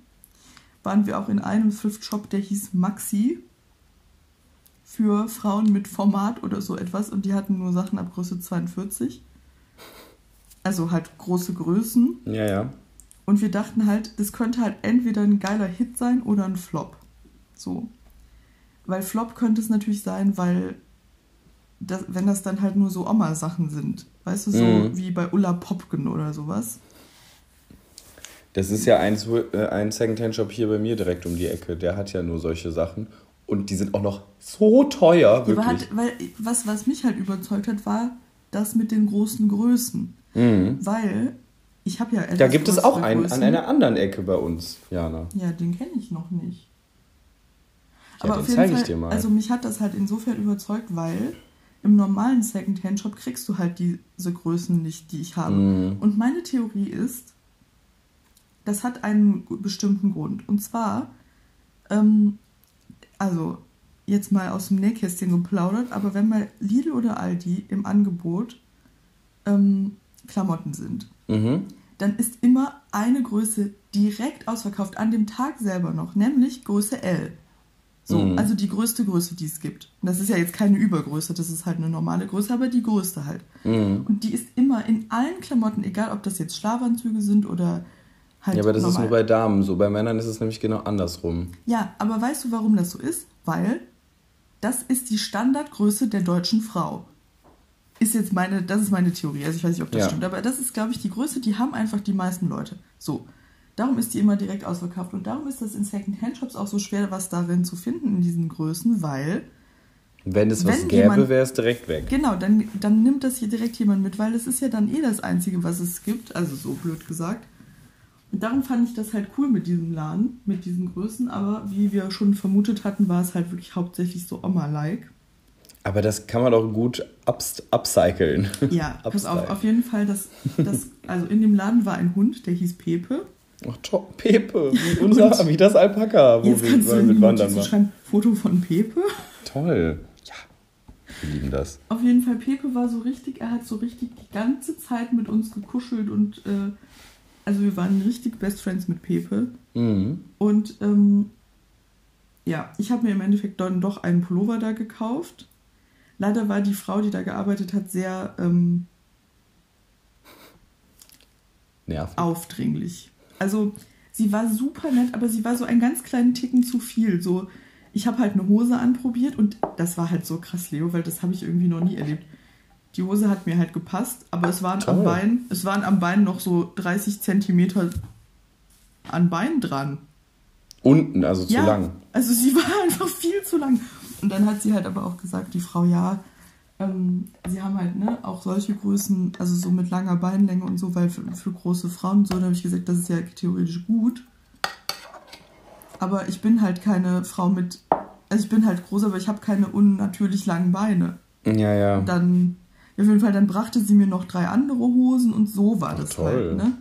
Speaker 3: waren wir auch in einem Thrift-Shop, der hieß Maxi für Frauen mit Format oder so etwas und die hatten nur Sachen ab Größe 42. Also halt große Größen.
Speaker 2: Ja, ja.
Speaker 3: Und wir dachten halt, das könnte halt entweder ein geiler Hit sein oder ein Flop. So. Weil Flop könnte es natürlich sein, weil das, wenn das dann halt nur so Oma-Sachen sind. Weißt du, so
Speaker 2: Mhm.
Speaker 3: wie bei Ulla Popken oder sowas.
Speaker 2: Das ist ja ein, ein Secondhand-Shop hier bei mir direkt um die Ecke. Der hat ja nur solche Sachen. Und die sind auch noch so teuer,
Speaker 3: aber
Speaker 2: wirklich.
Speaker 3: halt, weil, was, was mich halt überzeugt hat, war das mit den großen Größen.
Speaker 2: Mhm.
Speaker 3: Weil ich habe ja
Speaker 2: Da gibt es auch einen
Speaker 3: Größen.
Speaker 2: an einer anderen Ecke bei uns, Jana.
Speaker 3: Ja, den kenne ich noch nicht.
Speaker 2: Ja, den
Speaker 3: auf jeden
Speaker 2: zeige ich dir mal.
Speaker 3: also mich hat das halt insofern überzeugt, weil im normalen Secondhand-Shop kriegst du halt diese Größen nicht, die ich habe.
Speaker 2: Mhm.
Speaker 3: Und meine Theorie ist, das hat einen bestimmten Grund. Und zwar, ähm, also jetzt mal aus dem Nähkästchen geplaudert, aber wenn mal Lidl oder Aldi im Angebot ähm, Klamotten sind,
Speaker 2: Mhm.
Speaker 3: dann ist immer eine Größe direkt ausverkauft, an dem Tag selber noch, nämlich Größe L. So,
Speaker 2: Mhm.
Speaker 3: also die größte Größe, die es gibt. Und das ist ja jetzt keine Übergröße, das ist halt eine normale Größe, aber die größte halt.
Speaker 2: Mhm.
Speaker 3: Und die ist immer in allen Klamotten, egal ob das jetzt Schlafanzüge sind oder halt
Speaker 2: Ja, aber das ist
Speaker 3: normal.
Speaker 2: nur bei Damen so. Bei Männern ist es nämlich genau andersrum.
Speaker 3: Ja, aber weißt du, warum das so ist? Weil das ist die Standardgröße der deutschen Frau. Ist jetzt meine, das ist meine Theorie. Also ich weiß nicht, ob das
Speaker 2: Ja.
Speaker 3: stimmt, aber das ist, glaube ich, die Größe, die haben einfach die meisten Leute. So. Darum ist die immer direkt ausverkauft. Und darum ist das in Second-Hand-Shops auch so schwer, was darin zu finden in diesen Größen, weil,
Speaker 2: Wenn es was
Speaker 3: Wenn
Speaker 2: gäbe, wäre es direkt weg.
Speaker 3: genau, dann, dann nimmt das hier direkt jemand mit, weil das ist ja dann eh das Einzige, was es gibt. Also so blöd gesagt. Und darum fand ich das halt cool mit diesem Laden, mit diesen Größen. Aber wie wir schon vermutet hatten, war es halt wirklich hauptsächlich so Oma-like.
Speaker 2: Aber das kann man doch gut ups upcyclen.
Speaker 3: Ja, [laughs] pass auf, auf jeden Fall, das, das, also in dem Laden war ein Hund, der hieß Pepe.
Speaker 2: Ach, toll. Pepe, wie, [laughs] unser, wie das Alpaka, wo
Speaker 3: Jetzt
Speaker 2: wir
Speaker 3: kannst
Speaker 2: mit Wandern
Speaker 3: schreiben, Foto von Pepe.
Speaker 2: Toll. Ja, wir lieben das.
Speaker 3: Auf jeden Fall, Pepe war so richtig, er hat so richtig die ganze Zeit mit uns gekuschelt und äh, also wir waren richtig Best Friends mit Pepe.
Speaker 2: Mhm.
Speaker 3: Und ähm, ja, ich habe mir im Endeffekt dann doch einen Pullover da gekauft. Leider war die Frau, die da gearbeitet hat, sehr ähm,
Speaker 2: Nervig.
Speaker 3: aufdringlich. Also sie war super nett, aber sie war so einen ganz kleinen Ticken zu viel. So, ich habe halt eine Hose anprobiert und das war halt so krass, Leo, weil das habe ich irgendwie noch nie erlebt. Die Hose hat mir halt gepasst, aber es waren am. Bein, es waren am Bein noch so 30 Zentimeter an Bein dran.
Speaker 2: Unten, also zu
Speaker 3: ja,
Speaker 2: lang.
Speaker 3: Also sie [laughs] war einfach viel zu lang. Und dann hat sie halt aber auch gesagt, die Frau, ja, ähm, sie haben halt ne, auch solche Größen, also so mit langer Beinlänge und so, weil für, für große Frauen und so, da habe ich gesagt, das ist ja theoretisch gut. Aber ich bin halt keine Frau mit, also ich bin halt groß, aber ich habe keine unnatürlich langen Beine.
Speaker 2: Ja, ja.
Speaker 3: Dann, auf jeden Fall, dann brachte sie mir noch drei andere Hosen und so war das
Speaker 2: toll.
Speaker 3: halt, ne?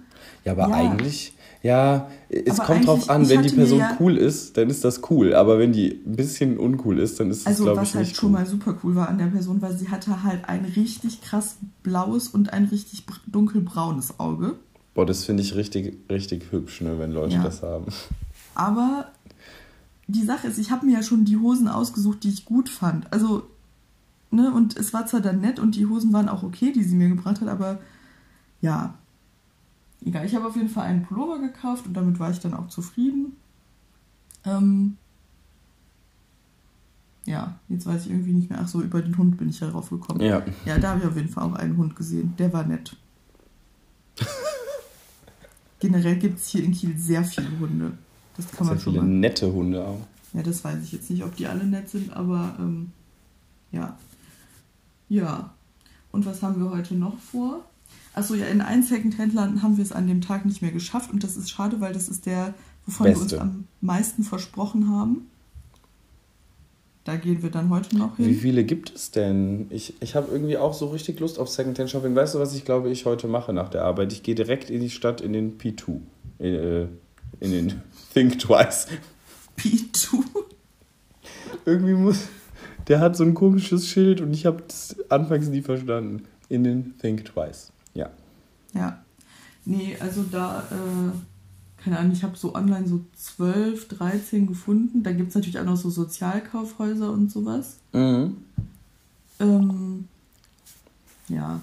Speaker 2: Ja, aber
Speaker 3: Ja.
Speaker 2: eigentlich, ja, es
Speaker 3: Aber
Speaker 2: kommt drauf an, wenn die Person
Speaker 3: ja-
Speaker 2: cool ist, dann ist das cool. Aber wenn die ein bisschen uncool ist, dann ist das,
Speaker 3: Also
Speaker 2: glaube
Speaker 3: was
Speaker 2: ich,
Speaker 3: halt
Speaker 2: nicht
Speaker 3: schon
Speaker 2: cool.
Speaker 3: mal super cool war an der Person, weil sie hatte halt ein richtig krass blaues und ein richtig br- dunkelbraunes Auge.
Speaker 2: Boah, das finde ich richtig, richtig hübsch, ne, wenn Leute
Speaker 3: Ja.
Speaker 2: das haben.
Speaker 3: Aber die Sache ist, ich habe mir ja schon die Hosen ausgesucht, die ich gut fand. Also, ne, und es war zwar dann nett und die Hosen waren auch okay, die sie mir gebracht hat, aber ja. Egal, ich habe auf jeden Fall einen Pullover gekauft und damit war ich dann auch zufrieden. Ähm, ja, jetzt weiß ich irgendwie nicht mehr. Ach so, über den Hund bin ich ja drauf gekommen.
Speaker 2: Ja.
Speaker 3: Ja, da habe ich auf jeden Fall auch einen Hund gesehen. Der war nett. [laughs] Generell gibt es hier in Kiel sehr viele Hunde. Das kann man
Speaker 2: Sehr
Speaker 3: schon
Speaker 2: viele
Speaker 3: mal.
Speaker 2: nette Hunde auch.
Speaker 3: Ja, das weiß ich jetzt nicht, ob die alle nett sind, aber ähm, ja. Ja. Und was haben wir heute noch vor? Achso, ja, in einen Second-Hand-Laden haben wir es an dem Tag nicht mehr geschafft und das ist schade, weil das ist der, wovon wir uns
Speaker 2: Beste.
Speaker 3: am meisten versprochen haben. Da gehen wir dann heute noch hin.
Speaker 2: Wie viele gibt es denn? Ich, ich habe irgendwie auch so richtig Lust auf Secondhand Shopping. Weißt du, was ich glaube, ich heute mache nach der Arbeit? Ich gehe direkt in die Stadt in den P2. In, äh, in den [laughs] Think Twice.
Speaker 3: P2.
Speaker 2: Irgendwie muss. Der hat so ein komisches Schild und ich habe es anfangs nie verstanden. In den Think Twice. Ja.
Speaker 3: Ja. Nee, also da, äh, keine Ahnung, ich habe so online so 12, 13 gefunden. Da gibt es natürlich auch noch so Sozialkaufhäuser und sowas.
Speaker 2: Mhm.
Speaker 3: Ähm, ja.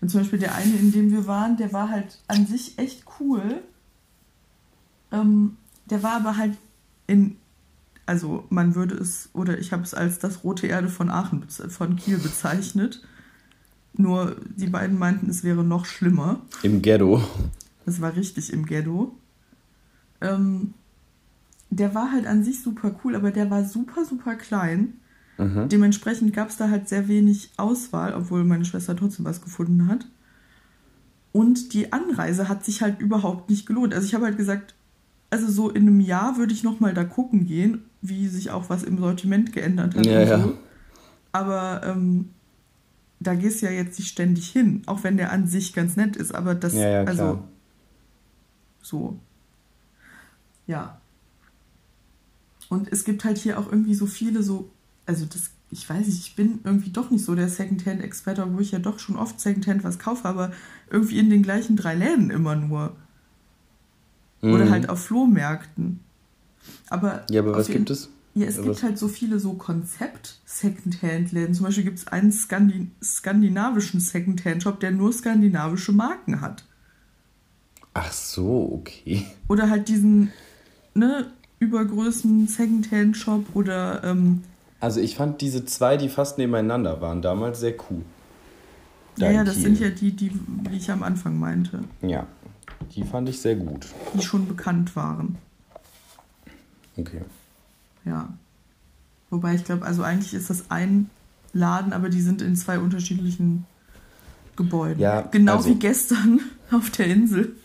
Speaker 3: Und zum Beispiel der eine, in dem wir waren, der war halt an sich echt cool. Ähm, der war aber halt in, also man würde es, oder ich habe es als das rote Erde von Aachen, von Kiel bezeichnet. Nur die beiden meinten, es wäre noch schlimmer.
Speaker 2: Im Ghetto.
Speaker 3: Das war richtig im Ghetto. Ähm, der war halt an sich super cool, aber der war super, super klein.
Speaker 2: Mhm.
Speaker 3: Dementsprechend gab es da halt sehr wenig Auswahl, obwohl meine Schwester trotzdem was gefunden hat. Und die Anreise hat sich halt überhaupt nicht gelohnt. Also ich habe halt gesagt, also so in einem Jahr würde ich nochmal da gucken gehen, wie sich auch was im Sortiment geändert hat
Speaker 2: Ja,
Speaker 3: und
Speaker 2: ja.
Speaker 3: so. Aber ähm, da gehst du ja jetzt nicht ständig hin, auch wenn der an sich ganz nett ist. Aber das,
Speaker 2: Ja, ja,
Speaker 3: also
Speaker 2: klar.
Speaker 3: so. Ja. Und es gibt halt hier auch irgendwie so viele so, also das, ich weiß nicht, ich bin irgendwie doch nicht so der Secondhand-Experte, obwohl ich ja doch schon oft Secondhand was kaufe, aber irgendwie in den gleichen drei Läden immer nur. Oder
Speaker 2: Mhm.
Speaker 3: halt auf Flohmärkten. Aber
Speaker 2: Ja, aber was
Speaker 3: jeden-
Speaker 2: gibt es?
Speaker 3: Ja, es
Speaker 2: Ja,
Speaker 3: gibt halt so viele so Konzept-Secondhand-Läden. Zum Beispiel gibt es einen Skandi skandinavischen Secondhand-Shop, der nur skandinavische Marken hat.
Speaker 2: Ach so, okay.
Speaker 3: Oder halt diesen, ne, übergrößten Secondhand-Shop oder, ähm,
Speaker 2: Also ich fand diese zwei, die fast nebeneinander waren, damals sehr cool. Da
Speaker 3: ja, ja, das
Speaker 2: Kiel.
Speaker 3: sind ja die, die, die ich am Anfang meinte,
Speaker 2: Ja, die fand ich sehr gut.
Speaker 3: die schon bekannt waren.
Speaker 2: Okay.
Speaker 3: Ja. Wobei ich glaube, also eigentlich ist das ein Laden, aber die sind in zwei unterschiedlichen Gebäuden.
Speaker 2: Ja,
Speaker 3: genau
Speaker 2: also-
Speaker 3: wie gestern [laughs] auf der Insel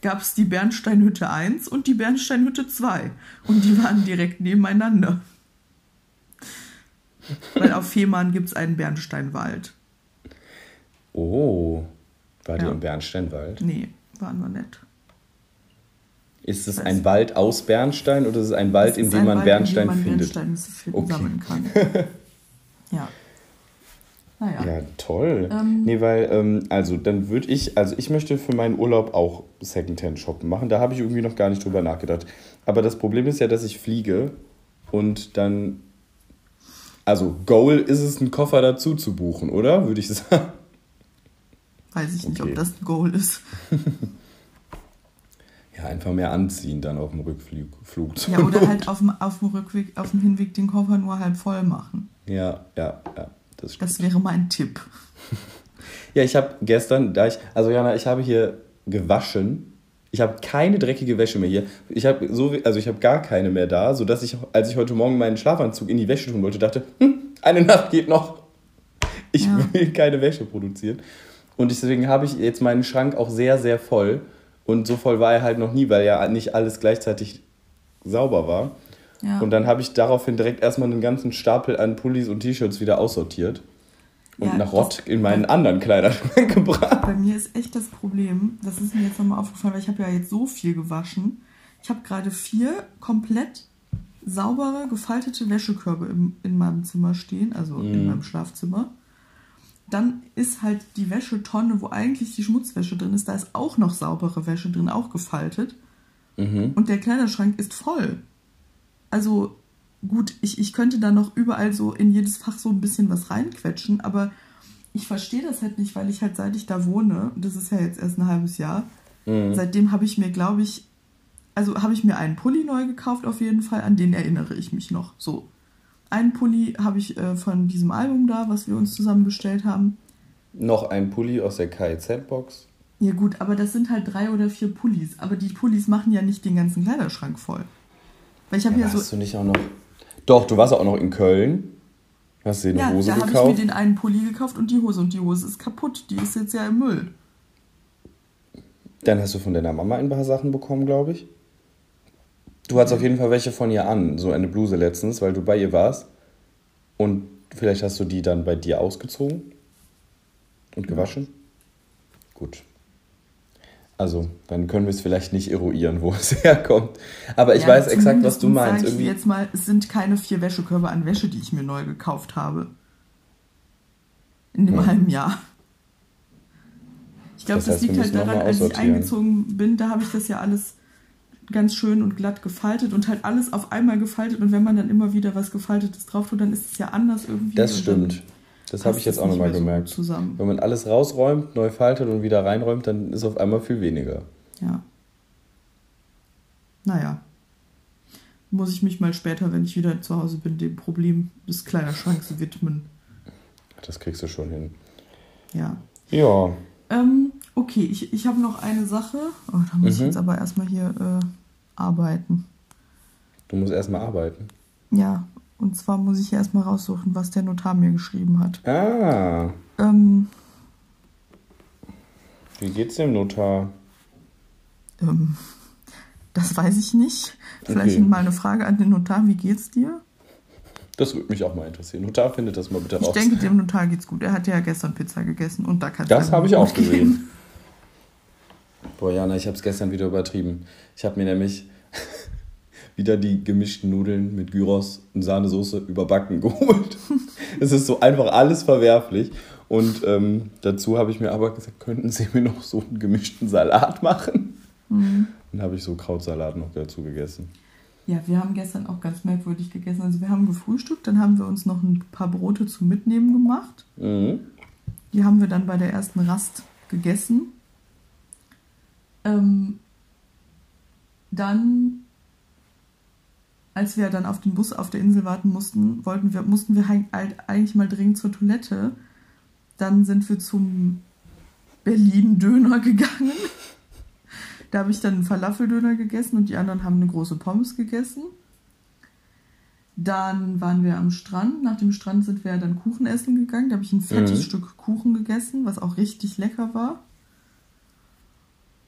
Speaker 3: gab es die Bernsteinhütte 1 und die Bernsteinhütte 2. Und die waren direkt nebeneinander. Weil auf Fehmarn gibt es einen Bernsteinwald.
Speaker 2: Oh, war die
Speaker 3: Ja.
Speaker 2: im Bernsteinwald?
Speaker 3: Nee, waren wir nicht.
Speaker 2: Ist es ein. Wald aus Bernstein oder ist es ein Wald,
Speaker 3: Es
Speaker 2: in dem man
Speaker 3: Wald,
Speaker 2: Bernstein
Speaker 3: man
Speaker 2: findet?
Speaker 3: Bernstein finden,
Speaker 2: Okay.
Speaker 3: sammeln kann. [laughs] Ja. Naja.
Speaker 2: Ja, toll.
Speaker 3: Ähm.
Speaker 2: nee, weil, ähm, also dann würde ich, also ich möchte für meinen Urlaub auch Secondhand shoppen machen. Da habe ich irgendwie noch gar nicht drüber nachgedacht. Aber das Problem ist ja, dass ich fliege und dann. Also, Goal ist es, einen Koffer dazu zu buchen, oder? Würde ich [laughs] sagen.
Speaker 3: Weiß ich nicht,
Speaker 2: Okay.
Speaker 3: ob das ein Goal ist. [laughs]
Speaker 2: Einfach mehr anziehen dann auf dem Rückflug. Flug.
Speaker 3: Ja, oder halt [laughs] auf dem, auf dem Rückweg, auf dem Hinweg den Koffer nur halb voll machen.
Speaker 2: Ja, ja, ja. Das.
Speaker 3: Das wäre mein Tipp. [laughs]
Speaker 2: Ja, ich habe gestern, da ich, also Jana, ich habe hier gewaschen. Ich habe keine dreckige Wäsche mehr hier. Ich habe so, also ich habe gar keine mehr da, sodass ich, als ich heute Morgen meinen Schlafanzug in die Wäsche tun wollte, dachte, hm, eine Nacht geht noch. Ich
Speaker 3: Ja.
Speaker 2: will keine Wäsche produzieren. Und deswegen habe ich jetzt meinen Schrank auch sehr, sehr voll. Und so voll war er halt noch nie, weil ja nicht alles gleichzeitig sauber war.
Speaker 3: Ja.
Speaker 2: Und dann habe ich daraufhin direkt erstmal einen ganzen Stapel an Pullis und T-Shirts wieder aussortiert. Und
Speaker 3: Ja,
Speaker 2: nach Rott in meinen anderen Kleiderschrank [laughs] gebracht.
Speaker 3: Bei mir ist echt das Problem, das ist mir jetzt nochmal aufgefallen, weil ich habe ja jetzt so viel gewaschen. Ich habe gerade vier komplett saubere, gefaltete Wäschekörbe im, in meinem Zimmer stehen, also in
Speaker 2: Mhm.
Speaker 3: meinem Schlafzimmer. Dann ist halt die Wäschetonne, wo eigentlich die Schmutzwäsche drin ist, da ist auch noch saubere Wäsche drin, auch gefaltet.
Speaker 2: Mhm.
Speaker 3: Und der Kleiderschrank ist voll. Also gut, ich, ich könnte da noch überall so in jedes Fach so ein bisschen was reinquetschen, aber ich verstehe das halt nicht, weil ich halt seit ich da wohne, und das ist ja jetzt erst ein halbes Jahr,
Speaker 2: Mhm.
Speaker 3: seitdem habe ich mir, glaube ich, also habe ich mir einen Pulli neu gekauft auf jeden Fall, an den erinnere ich mich noch. So. Einen Pulli habe ich äh, von diesem Album da, was wir uns zusammen bestellt haben.
Speaker 2: Noch ein Pulli aus der KIZ-Box.
Speaker 3: Ja gut, aber das sind halt drei oder vier Pullis. Aber die Pullis machen ja nicht den ganzen Kleiderschrank voll. Weil ich habe ja,
Speaker 2: Ja,
Speaker 3: so
Speaker 2: hast du nicht auch noch. Doch, du warst auch noch in Köln. Hast dir eine
Speaker 3: Ja,
Speaker 2: Hose
Speaker 3: da habe ich
Speaker 2: gekauft.
Speaker 3: mir den einen Pulli gekauft und die Hose. Und die Hose ist kaputt. Die ist jetzt ja im Müll.
Speaker 2: Dann hast du von deiner Mama ein paar Sachen bekommen, glaube ich. Du hattest auf jeden Fall welche von ihr an, so eine Bluse letztens, weil du bei ihr warst. Und vielleicht hast du die dann bei dir ausgezogen und gewaschen. Gut. Also, dann können wir es vielleicht nicht eruieren, wo es [laughs] herkommt. Aber ich
Speaker 3: Ja,
Speaker 2: weiß exakt, was du meinst.
Speaker 3: Sag ich
Speaker 2: Irgendwie,
Speaker 3: jetzt mal, es sind keine vier Wäschekörbe an Wäsche, die ich mir neu gekauft habe. In dem
Speaker 2: Hm.
Speaker 3: halben Jahr. Ich glaube,
Speaker 2: Das
Speaker 3: das,
Speaker 2: heißt, wir
Speaker 3: liegt halt daran, als ich eingezogen bin, da habe ich das ja alles ganz schön und glatt gefaltet und halt alles auf einmal gefaltet. Und wenn man dann immer wieder was Gefaltetes drauf tut, dann ist es ja anders irgendwie.
Speaker 2: das
Speaker 3: dann
Speaker 2: stimmt. Das habe ich jetzt auch nochmal
Speaker 3: mehr so
Speaker 2: gemerkt.
Speaker 3: Zusammen.
Speaker 2: Wenn man alles rausräumt, neu faltet und wieder reinräumt, dann ist auf einmal viel weniger.
Speaker 3: Ja. Naja. Muss ich mich mal später, wenn ich wieder zu Hause bin, dem Problem des Kleiderschranks widmen.
Speaker 2: Das kriegst du schon hin.
Speaker 3: Ja.
Speaker 2: Ja,
Speaker 3: Ähm, okay, ich, ich habe noch eine Sache. Oh, da muss ich
Speaker 2: Mhm.
Speaker 3: jetzt aber erstmal hier äh, arbeiten.
Speaker 2: du musst erstmal arbeiten.
Speaker 3: Ja, und zwar muss ich erstmal raussuchen, was der Notar mir geschrieben hat.
Speaker 2: Ah,
Speaker 3: Ähm,
Speaker 2: wie geht's dem Notar?
Speaker 3: ähm, das weiß ich nicht. Vielleicht
Speaker 2: Okay.
Speaker 3: mal eine Frage an den Notar. Wie geht's dir?
Speaker 2: Das würde mich auch mal interessieren. Notar findet das mal bitte
Speaker 3: Ich
Speaker 2: raus.
Speaker 3: denke, dem Notar geht's gut. Er hat ja gestern Pizza gegessen und da kann
Speaker 2: das habe ich auch gesehen. [laughs] Boah, Jana, ich habe es gestern wieder übertrieben. Ich habe mir nämlich [laughs] wieder die gemischten Nudeln mit Gyros und Sahnesoße überbacken [laughs] geholt. es ist so einfach alles verwerflich. Und ähm, dazu habe ich mir aber gesagt, könnten Sie mir noch so einen gemischten Salat machen?
Speaker 3: Mhm.
Speaker 2: Dann habe ich so Krautsalat noch dazu gegessen.
Speaker 3: Ja, wir haben gestern auch ganz merkwürdig gegessen. Also wir haben gefrühstückt, dann haben wir uns noch ein paar Brote zum Mitnehmen gemacht.
Speaker 2: Mhm.
Speaker 3: Die haben wir dann bei der ersten Rast gegessen. Ähm, dann, als wir dann auf den Bus auf der Insel warten mussten, wollten wir, mussten wir halt eigentlich mal dringend zur Toilette. Dann sind wir zum Berlin-Döner gegangen. [laughs] Da habe ich dann einen Falafeldöner gegessen und die anderen haben eine große Pommes gegessen. Dann waren wir am Strand. Nach dem Strand sind wir dann Kuchen essen gegangen. Da habe ich ein fettes
Speaker 2: Mhm.
Speaker 3: Stück Kuchen gegessen, was auch richtig lecker war.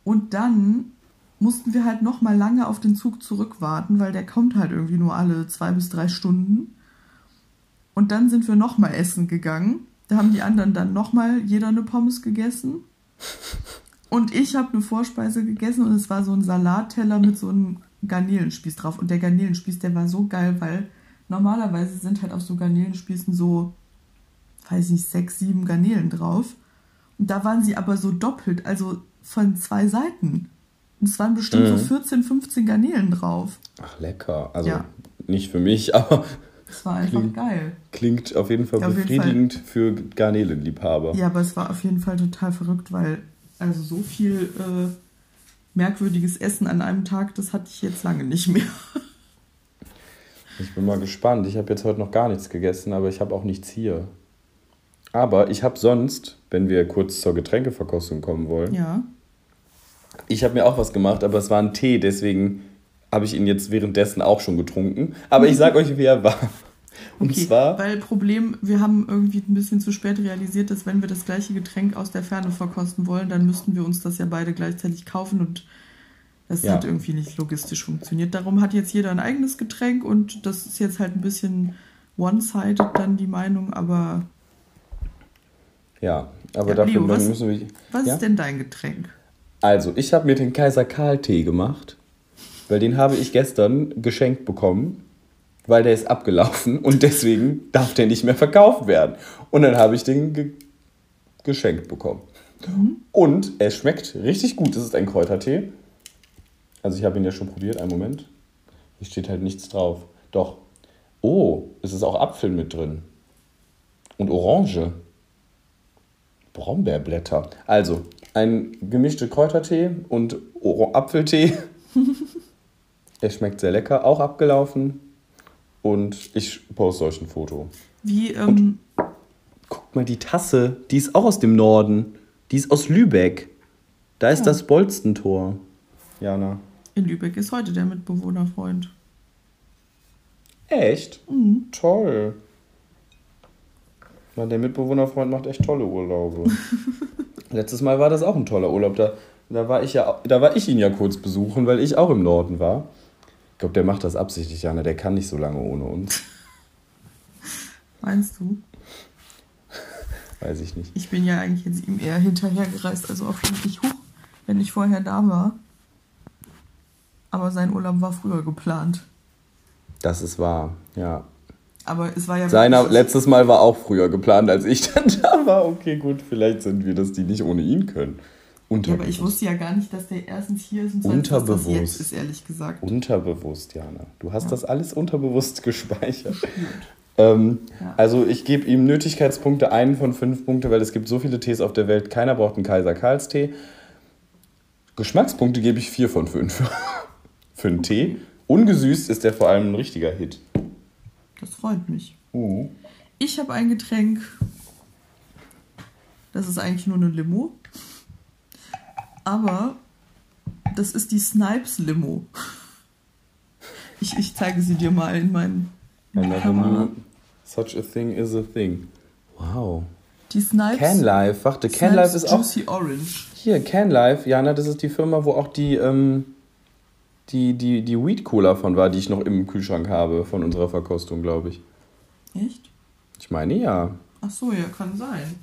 Speaker 3: Und dann mussten wir halt noch mal lange auf den Zug zurückwarten, weil der kommt halt irgendwie nur alle zwei bis drei Stunden. Und dann sind wir noch mal essen gegangen. Da haben die anderen dann noch mal jeder eine Pommes gegessen. Und ich habe eine Vorspeise gegessen und es war so ein Salatteller mit so einem Garnelenspieß drauf. Und der Garnelenspieß, der war so geil, weil normalerweise sind halt auf so Garnelenspießen so, weiß ich nicht, sechs, sieben Garnelen drauf. Und da waren sie aber so doppelt, also von zwei Seiten. Und es waren bestimmt
Speaker 2: Mhm.
Speaker 3: so 14, 15 Garnelen drauf.
Speaker 2: Ach, lecker. Also,
Speaker 3: Ja.
Speaker 2: nicht für mich, [laughs] aber
Speaker 3: Es war einfach
Speaker 2: Klingt-
Speaker 3: geil.
Speaker 2: klingt auf jeden Fall
Speaker 3: Ja, auf jeden
Speaker 2: befriedigend für Garnelenliebhaber.
Speaker 3: Ja, aber es war auf jeden Fall total verrückt, weil also so viel äh, merkwürdiges Essen an einem Tag, das hatte ich jetzt lange nicht mehr. [laughs]
Speaker 2: Ich bin mal gespannt. Ich habe jetzt heute noch gar nichts gegessen, aber ich habe auch nichts hier. Aber ich habe sonst, wenn wir kurz zur Getränkeverkostung kommen wollen,
Speaker 3: Ja.
Speaker 2: Ich habe mir auch was gemacht, aber es war ein Tee, deswegen habe ich ihn jetzt währenddessen auch schon getrunken. Aber ich sag euch, wie er war. Und
Speaker 3: Okay,
Speaker 2: zwar,
Speaker 3: weil Problem, wir haben irgendwie ein bisschen zu spät realisiert, dass wenn wir das gleiche Getränk aus der Ferne verkosten wollen, dann müssten wir uns das ja beide gleichzeitig kaufen und das
Speaker 2: Ja.
Speaker 3: hat irgendwie nicht logistisch funktioniert. Darum hat jetzt jeder ein eigenes Getränk und das ist jetzt halt ein bisschen one-sided dann die Meinung, aber
Speaker 2: ja, aber
Speaker 3: Ja,
Speaker 2: dafür
Speaker 3: Leo, was-
Speaker 2: müssen wir.
Speaker 3: was
Speaker 2: ja?
Speaker 3: ist denn dein Getränk?
Speaker 2: Also, ich habe mir den Kaiser Karl Tee gemacht, weil den habe ich gestern geschenkt bekommen, weil der ist abgelaufen und deswegen darf der nicht mehr verkauft werden. Und dann habe ich den ge geschenkt bekommen. Und er schmeckt richtig gut. Es ist ein Kräutertee. Also ich habe ihn ja schon probiert. Einen Moment. Hier steht halt nichts drauf. Doch. Oh, es ist auch Apfel mit drin. Und Orange. Brombeerblätter. Also, ein gemischter Kräutertee und Apfeltee. [laughs] er schmeckt sehr lecker, auch abgelaufen. Und ich poste euch ein Foto.
Speaker 3: Wie, ähm,
Speaker 2: Guckt mal, die Tasse, die ist auch aus dem Norden. Die ist aus Lübeck. Da ist
Speaker 3: Ja.
Speaker 2: das Bolstentor. Jana.
Speaker 3: in Lübeck ist heute der Mitbewohnerfreund.
Speaker 2: Echt?
Speaker 3: Mhm.
Speaker 2: Toll. Na, der Mitbewohnerfreund macht echt tolle Urlaube. [laughs] Letztes Mal war das auch ein toller Urlaub. Da, da, war ich ja, da war ich ihn ja kurz besuchen, weil ich auch im Norden war. Ich glaube, der macht das absichtlich, Jana. Der kann nicht so lange ohne uns. [laughs]
Speaker 3: Meinst du?
Speaker 2: Weiß ich nicht.
Speaker 3: Ich bin ja eigentlich jetzt ihm eher hinterhergereist, also auch nicht hoch, wenn ich vorher da war. Aber sein Urlaub war früher geplant.
Speaker 2: Das ist wahr, ja.
Speaker 3: Aber es war ja
Speaker 2: Seiner letztes Mal war auch früher geplant, als ich [laughs] dann da war. Okay, gut, vielleicht sind wir das, die nicht ohne ihn können.
Speaker 3: Ja, aber ich
Speaker 2: Unterbewusst.
Speaker 3: wusste ja gar nicht, dass der erstens hier ist und zweitens, dass das
Speaker 2: Unterbewusst.
Speaker 3: jetzt ist, ehrlich gesagt.
Speaker 2: Unterbewusst, Jana. Du hast das alles unterbewusst [laughs] gespeichert. Ähm,
Speaker 3: Ja.
Speaker 2: Also ich gebe ihm Nötigkeitspunkte einen von fünf Punkte, weil es gibt so viele Tees auf der Welt. Keiner braucht einen Kaiser Karls Tee. Geschmackspunkte gebe ich vier von fünf [laughs] für einen Tee. Ungesüßt ist der vor allem ein richtiger Hit.
Speaker 3: Das freut mich.
Speaker 2: Uh.
Speaker 3: Ich habe ein Getränk. Das ist eigentlich nur eine Limo. Aber das ist die Snipes Limo. Ich, ich zeige sie dir mal in meinen Kamera.
Speaker 2: such a thing is a thing. Wow.
Speaker 3: Die Snipes.
Speaker 2: Can Life, warte, Can Life
Speaker 3: Snipes
Speaker 2: ist auch
Speaker 3: Juicy Orange.
Speaker 2: hier. Can Life, Jana, das ist die Firma, wo auch die ähm, die die die Weed Cola von war, die ich noch im Kühlschrank habe von unserer Verkostung, glaube ich.
Speaker 3: Echt?
Speaker 2: Ich meine ja.
Speaker 3: Ach so, ja, kann sein.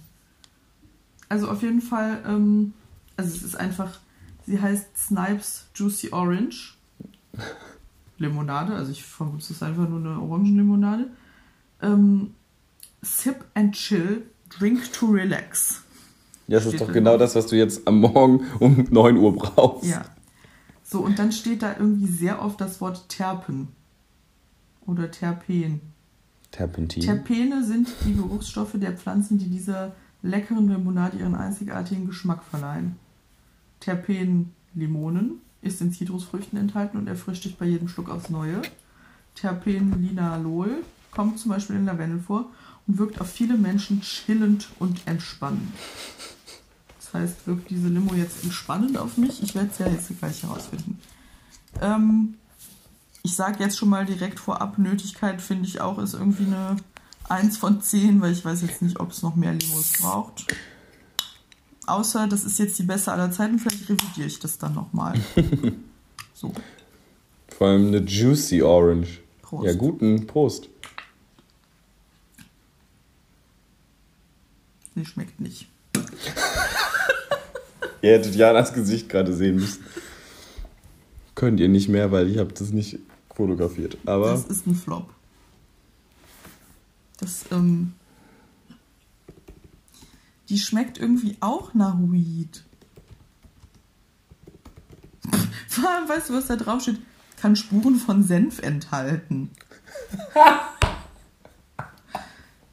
Speaker 3: Also auf jeden Fall, ähm, also es ist einfach, sie heißt Snipes Juicy Orange [laughs] Limonade, also ich vermute, es ist einfach nur eine Orangenlimonade. Ähm, Sip and Chill, Drink to Relax.
Speaker 2: Das ist doch genau
Speaker 3: drauf.
Speaker 2: das, was du jetzt am Morgen um 9 Uhr brauchst.
Speaker 3: Ja. So, und dann steht da irgendwie sehr oft das Wort Terpen. Oder Terpen.
Speaker 2: Terpentin.
Speaker 3: Terpene sind die Geruchsstoffe der Pflanzen, die dieser leckeren Limonade ihren einzigartigen Geschmack verleihen. Terpen-Limonen ist in Zitrusfrüchten enthalten und erfrischt dich bei jedem Schluck aufs Neue. Terpenlinalol kommt zum Beispiel in Lavendel vor und wirkt auf viele Menschen chillend und entspannend. Das heißt, wirkt diese Limo jetzt entspannend auf mich? Ich werde es ja jetzt gleich herausfinden. Ähm, ich sage jetzt schon mal direkt vorab, Nötigkeit finde ich auch ist irgendwie eine 1 von 10, weil ich weiß jetzt nicht, ob es noch mehr Limos braucht. Außer, das ist jetzt die beste aller Zeiten, vielleicht revidiere ich das dann nochmal. [laughs] So,
Speaker 2: Vor allem eine Juicy Orange.
Speaker 3: Prost.
Speaker 2: Ja, guten Prost.
Speaker 3: sie schmeckt nicht.
Speaker 2: Ihr hättet Janas Gesicht gerade sehen müssen. Könnt ihr nicht mehr, weil ich habe das nicht fotografiert. Aber
Speaker 3: Das ist ein Flop. Das, ähm. Die schmeckt irgendwie auch nach Weed. [laughs] Vor allem, weißt du, was da drauf steht? kann Spuren von Senf enthalten. [laughs]